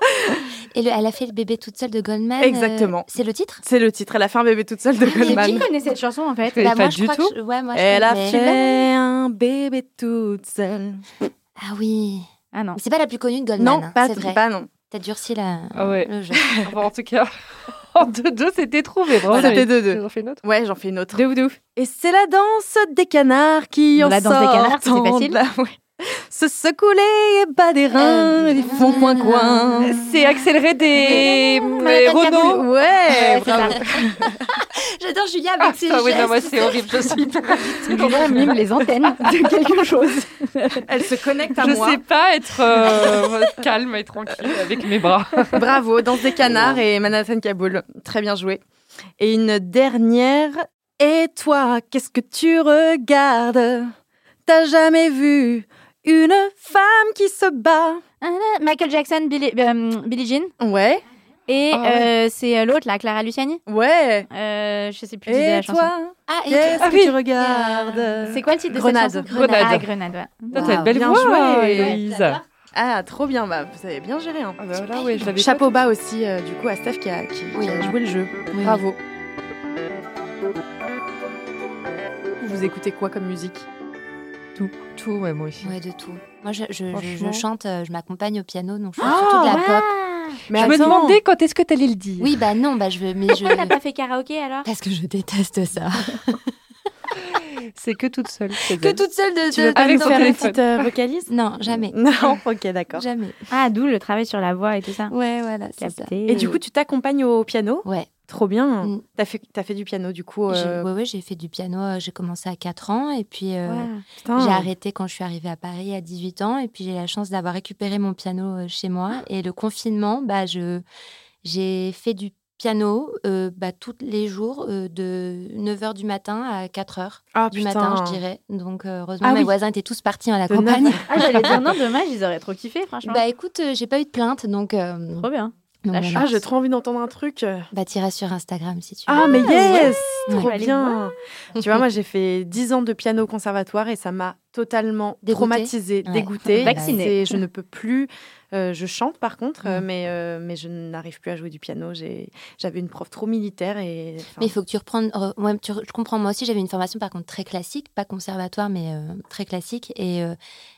Et le- elle a fait le bébé toute seule de Goldman. Exactement. euh, c'est le titre? C'est le titre. Elle a fait un bébé toute seule de Ah, mais Goldman. qui connaît cette chanson en fait? Bah, pas moi, du je crois tout. que je- ouais, moi, je Elle a fait un bébé toute seule. Ah oui. Ah non. C'est pas la plus connue de Goldman. Non, hein, pas, c'est vrai. pas non. T'as durci la... Ah ouais. le jeu. [laughs] En tout cas, [laughs] en 2-2, c'était trouvé. Bravo. C'était J'en 2-2. fais une autre. Ouais, j'en fais une autre. De ouf, de ouf. Et c'est la danse des canards qui en La danse des canards, c'est facile. la- [laughs] ouais. Se secouler et bas des reins, Euh, ils font coin coin. C'est accéléré des Renault. Ouais. [laughs] J'adore Julia avec ses Ah oui, non, moi c'est horrible, je suis hyper. Julia mime les antennes de quelque chose. [laughs] Elle se connecte à Je moi. sais pas être euh, [laughs] calme et tranquille avec mes bras. Bravo, Danse des canards et Manhattan Kaboul. Très bien joué. Et une dernière. Et toi, qu'est-ce que tu regardes? T'as jamais vu une femme qui se bat Michael Jackson, Billie, euh, Billie Jean. Ouais, Et Ah ouais. euh, c'est euh, l'autre, là, Clara Luciani. ouais. Euh, je sais plus Et la chanson. toi, Ah, et qu'est-ce Ah que oui. tu regardes C'est quoi le titre de Grenade. cette chanson Grenade. Ah, Grenade, ouais. T'as une belle Bien voix. Ah, trop bien. Bah, vous avez bien géré. Hein. Ah bah là, ouais, je l'avais Chapeau bas aussi, euh, du coup, à Steph qui a, qui, qui Oui. a joué le jeu. Oui. Bravo. Vous écoutez quoi comme musique? Tout, ouais, moi aussi. Ouais, de tout. Moi, je, je, je- je Franchement. chante, euh, je m'accompagne au piano, donc je fais Ah, surtout de la ouais. pop. Mais je me demandais quand est-ce que tu allais le dire. Oui, bah non, bah je veux, mais je. T'as pas fait karaoké alors? Parce que je déteste ça. [laughs] C'est que toute seule. que toute seule de. Tu de- veux pas Avec faire une petite euh, vocalise Non, jamais. [laughs] Non, ok, d'accord. Jamais. Ah, d'où le travail sur la voix et tout ça. Ouais, voilà, c'est ça. Et du coup, tu t'accompagnes au piano? Ouais. Trop bien. Mm. T'as fait, fait du piano, du coup. Euh, ouais, j'ai fait du piano. euh, J'ai commencé à 4 ans et puis euh, Ouais. j'ai arrêté quand je suis arrivée à Paris à 18 ans. Et puis j'ai la chance d'avoir récupéré mon piano chez moi. Et le confinement, bah, je, j'ai fait du piano euh, bah, tous les jours euh, de 9h du matin à 4h Ah, du putain. matin, je dirais. Donc euh, heureusement, Ah mes oui. voisins étaient tous partis à la De campagne. 9 Ah, j'allais dire non, [laughs] dommage, ils auraient trop kiffé, franchement. Bah écoute, j'ai pas eu de plainte, donc, trop bien. La. Ah, j'ai trop envie d'entendre un truc. Bah t'iras sur Instagram si tu veux. Ah, mais yes Ouais. Trop Ouais. Bien Tu vois, moi, j'ai fait 10 ans de piano au conservatoire et ça m'a totalement Dégoûtée. traumatisée, Ouais. dégoûtée. Vaccinée. Je ne peux plus... euh, je chante, par contre, euh, Mm. mais, euh, mais je n'arrive plus à jouer du piano. J'avais une prof trop militaire et... Mais il faut que tu reprennes. re- ouais, tu re- je comprends. Moi aussi, j'avais une formation par contre très classique, pas conservatoire, mais euh, très classique. Et euh,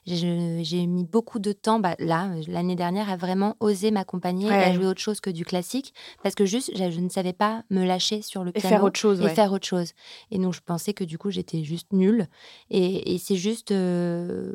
j'ai mis beaucoup de temps, bah, là, euh, l'année dernière, à vraiment oser m'accompagner et à jouer autre chose que du classique, parce que juste, je, je ne savais pas me lâcher sur le Et piano faire autre chose, et ouais. faire autre chose. Et donc, je pensais que du coup, j'étais juste nulle. Et, et c'est juste. Euh,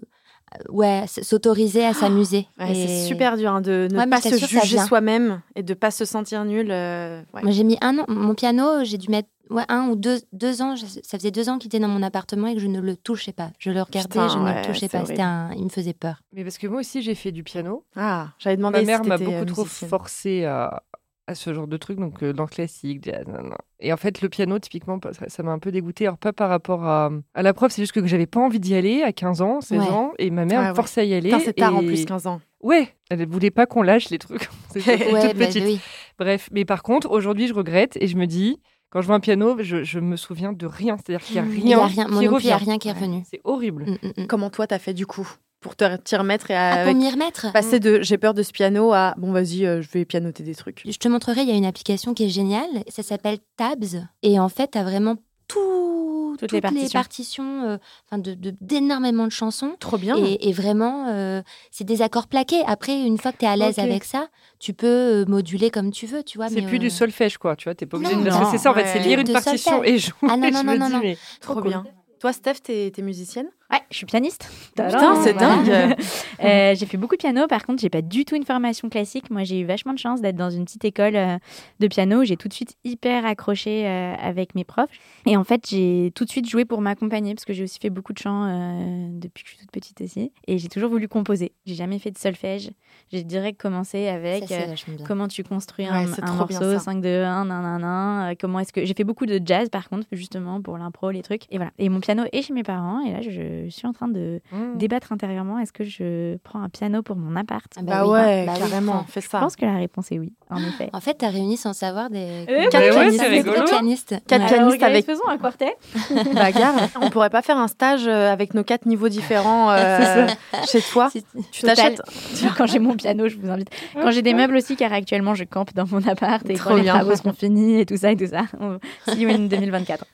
ouais, s'autoriser à s'amuser. Ouais, Et- C'est super dur hein, de ne Ouais, pas se juger vient. soi-même et de pas se sentir nul. euh, ouais. Moi, j'ai mis un an. Mon piano, j'ai dû mettre ouais, un ou deux, deux ans. je- Ça faisait deux ans qu'il était dans mon appartement et que je ne le touchais pas. Je le regardais, Putain, je ne ouais, le touchais pas. Un... Il me faisait peur. Mais parce que moi aussi, j'ai fait du piano. Ah, j'avais demandé Ma si mère m'a beaucoup euh, trop forcé à, à ce genre de truc, donc euh, dans le classique, jazz, nan, nan. Et en fait, le piano, typiquement, ça- m'a un peu dégoûté. Alors, pas par rapport à, à la prof, c'est juste que j'avais pas envie d'y aller à 15 ans, 16 Ouais. ans, et ma mère Ah me ouais. forçait à y aller. Putain, c'est tard en plus, 15 ans. Ouais, elle voulait pas qu'on lâche les trucs. [laughs] C'était toute Ouais, bah, petite. oui. Bref, mais par contre, aujourd'hui, je regrette et je me dis, quand je vois un piano, je, je me souviens de rien. C'est-à-dire qu'il y a rien. Il y a rien. Plus, il y a rien qui est Ouais. revenu. C'est horrible. Mm, mm, mm. Comment toi, t'as fait du coup? Pour te t'y remettre et Ah, à, pour m'y remettre passer de j'ai peur de ce piano à bon, vas-y, euh, je vais pianoter des trucs Je te montrerai, il y a une application qui est géniale. Ça s'appelle Tabs. Et en fait, tu as vraiment tout, Toutes les partitions. euh, enfin, de- de- d'énormément de, chansons. Trop bien. Et, et vraiment, euh, c'est des accords plaqués. Après, une fois que tu es à l'aise Ok. avec ça, tu peux euh, moduler comme tu veux, tu vois. C'est plus euh, du solfège, quoi. Tu vois, t'es pas obligé Non, de. c'est ça, en fait, ouais. c'est lire une De partition solfège. et jouer. Ah non, [laughs] non, non, non, dis, non. mais Trop cool. bien. Toi, Steph, t'es t'es musicienne? Ouais, je suis pianiste. Putain, c'est voilà. dingue. [laughs] Euh, j'ai fait beaucoup de piano, par contre, j'ai pas du tout une formation classique. Moi, j'ai eu vachement de chance d'être dans une petite école euh, de piano j'ai tout de suite hyper accroché euh, avec mes profs. Et en fait, j'ai tout de suite joué pour m'accompagner parce que j'ai aussi fait beaucoup de chant depuis que je suis toute petite aussi. Et j'ai toujours voulu composer. J'ai jamais fait de solfège. J'ai direct commencé avec. Comment tu construis un, un morceau, ça. 5 2 1 nanana, euh, comment est-ce que j'ai fait beaucoup de jazz par contre justement pour l'impro les trucs et voilà et mon piano est chez mes parents et là je suis en train de Hmm. débattre intérieurement est-ce que je prends un piano pour mon appart Ah Bah, oui. ouais, Bah oui. carrément, fais Je ça. pense que la réponse est oui en effet. En fait, tu as réuni sans savoir des Eh Quatre ouais, pianistes. pianistes. Quatre Ouais. pianistes avec- faisons un quartet. [laughs] Bagarre. On pourrait pas faire un stage euh, avec nos quatre niveaux différents [laughs] euh, chez toi Si- Tu t'achètes Quand j'ai mon piano, je vous invite. Quand j'ai des meubles aussi, car actuellement je campe dans mon appart et Trop quand les bien. travaux seront finis et tout ça et tout ça. On- See you in [laughs] 2024.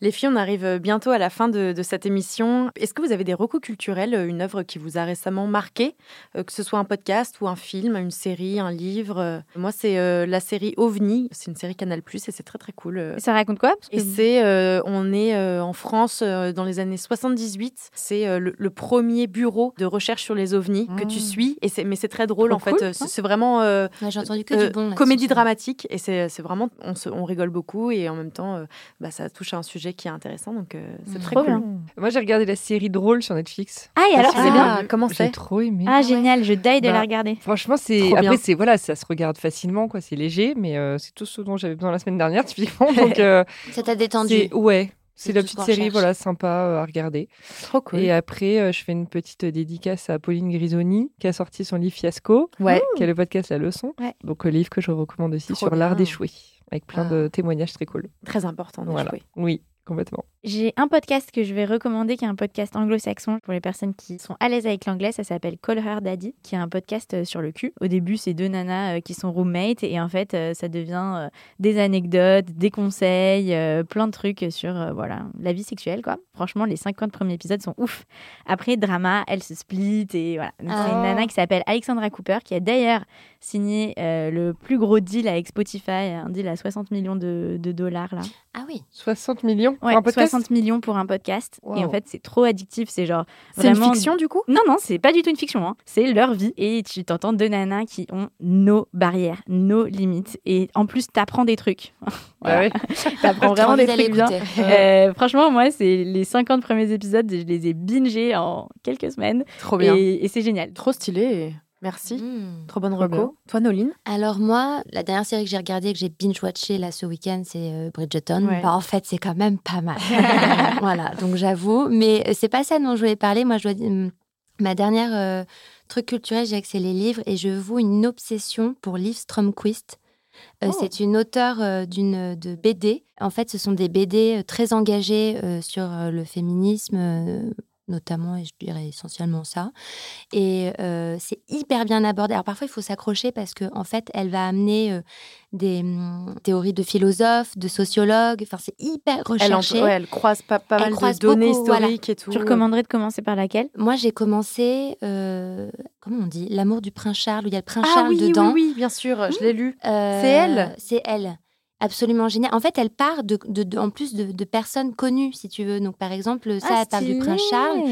Les filles, on arrive bientôt à la fin de, de cette émission. Est-ce que vous avez des recos culturels, euh, une œuvre qui vous a récemment marqué, euh, que ce soit un podcast ou un film, une série, un livre euh, Moi, c'est euh, la série OVNI. C'est une série Canal Plus et c'est très très cool. Et ça raconte quoi? Parce Et c'est, euh, on est euh, en France euh, dans les années 78. C'est euh, le, le premier bureau de recherche sur les ovnis que tu Mmh. suis. Et c'est, mais c'est très drôle Trop en fait. cool, ça. c'est, vraiment euh, Ouais, J'ai entendu que euh, du bon. comédie dramatique et c'est, c'est vraiment, on, se- on rigole beaucoup et en même temps, euh, bah, ça touche à un sujet qui est intéressant. Donc euh, c'est Mmh. très Trop cool. bien. Moi, j'ai regardé la série Drôle sur Netflix. Ah, et alors Ah, c'est bien. comment J'ai c'est trop aimé. Ah, génial, je daille de Bah, la regarder. Franchement, c'est après c'est voilà, ça se regarde facilement quoi, c'est léger, mais euh, c'est tout ce dont j'avais besoin la semaine dernière [laughs] typiquement. Donc [laughs] euh, Ça t'a détendu. c'est ouais, C'est la petite série voilà sympa euh, à regarder. Trop cool. Et après, euh, je fais une petite dédicace à Pauline Grisoni qui a sorti son livre Fiasco, Ouais. qui est le podcast La Leçon. Ouais. Donc le livre que je recommande aussi Trop sur l'art d'échouer, avec plein Ah. de témoignages très cool. Très important Voilà. d'échouer. Oui. Complètement. J'ai un podcast que je vais recommander qui est un podcast anglo-saxon pour les personnes qui sont à l'aise avec l'anglais. Ça s'appelle Call Her Daddy, qui est un podcast euh, sur le cul. Au début, c'est deux nanas euh, qui sont roommates et en fait, euh, ça devient des anecdotes, des conseils, plein de trucs sur voilà la vie sexuelle quoi. Franchement, les 50 premiers épisodes sont ouf. Après, drama, elle se split et voilà. C'est une Oh. nana qui s'appelle Alexandra Cooper qui a d'ailleurs signé le plus gros deal avec Spotify, un deal à 60 millions de, de dollars là. Ah oui. 60 millions pour Ouais, un podcast 60 millions pour un podcast. Et en fait, c'est trop addictif. C'est genre C'est une fiction du coup? Non, non, c'est pas du tout une fiction. hein. C'est leur vie. Et tu t'entends deux nanas qui ont nos barrières, nos limites. Et en plus, t'apprends des trucs. [laughs] Ah oui. [laughs] T'apprends vraiment des trucs bien. Euh, franchement, moi, c'est les 50 premiers épisodes, je les ai bingés en quelques semaines. Trop bien. Et, et c'est génial. Trop stylé. Merci. Mm. Trop bonne reco. Toi, Noline Alors moi, la dernière série que j'ai regardée, que j'ai binge-watchée là ce week-end, c'est euh, Bridgerton. Ouais. Bah, en fait, c'est quand même pas mal. [laughs] [laughs] voilà, donc j'avoue. Mais euh, c'est pas ça dont je voulais parler. Moi, je dois dire, hum, ma dernière euh, truc culturel, que c'est les livres. Et je voue une obsession pour Liv Stromquist. Euh, Oh. C'est une auteure euh, d'une de BD. En fait, ce sont des BD euh, très engagées euh, sur euh, le féminisme, euh, notamment, et je dirais essentiellement ça. Et euh, c'est hyper bien abordé. Alors parfois, il faut s'accrocher parce que en fait, elle va amener euh, des hum, théories de philosophes, de sociologues. Enfin, c'est hyper elle, en- recherché. ouais, elle croise pas, pas Elle mal croise de données beaucoup, voilà. historiques et tout. Tu recommanderais de commencer par laquelle? Moi, j'ai commencé, euh, comment on dit, L'amour du prince Charles, où il y a le prince Ah Charles oui, oui, dedans. oui, bien sûr, je l'ai lu. Euh, C'est elle? C'est elle. Absolument génial. En fait, elle part de, de- de- en plus de, de personnes connues, si tu veux. Donc, par exemple, ça, Ah, elle parle du prince Charles.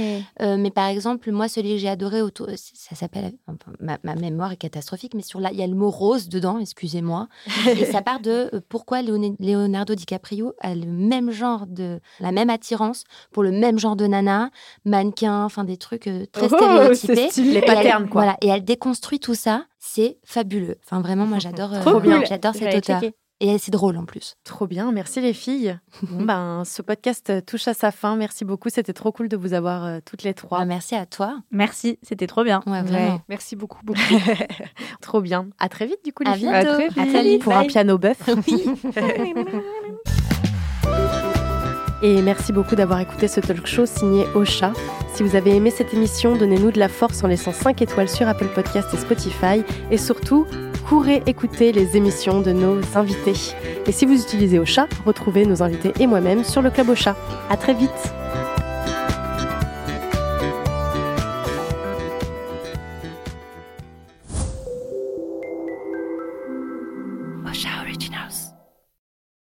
Euh, mais par exemple, moi, celui que j'ai adoré autour, ça s'appelle, ma, ma mémoire est catastrophique, mais sur là, il y a le mot rose dedans, excusez-moi. [laughs] Et ça part de euh, pourquoi Leonardo DiCaprio a le même genre de, la même attirance pour le même genre de nana, mannequin, enfin des trucs euh, très Oh, stéréotypés. Les patterns, quoi. Voilà, et elle déconstruit tout ça. C'est fabuleux. Enfin, vraiment, moi, [laughs] j'adore. euh, Trop bien. J'adore auteure. checker. Et c'est drôle en plus. Trop bien, merci les filles. [laughs] Bon, ben, ce podcast euh, touche à sa fin. Merci beaucoup, c'était trop cool de vous avoir euh, toutes les trois. Ah, merci à toi. Merci, c'était trop bien. Ouais, vraiment. Merci beaucoup, beaucoup. [laughs] Trop bien. À très vite du coup les À filles. bientôt. À très À vite. très vite. Pour un piano bœuf. [laughs] Et merci beaucoup d'avoir écouté ce talk show signé Ocha. Si vous avez aimé cette émission, donnez-nous de la force en laissant 5 étoiles sur Apple Podcast et Spotify. Et surtout, courez écouter les émissions de nos invités. Et si vous utilisez Ocha, retrouvez nos invités et moi-même sur le Club Ocha. À très vite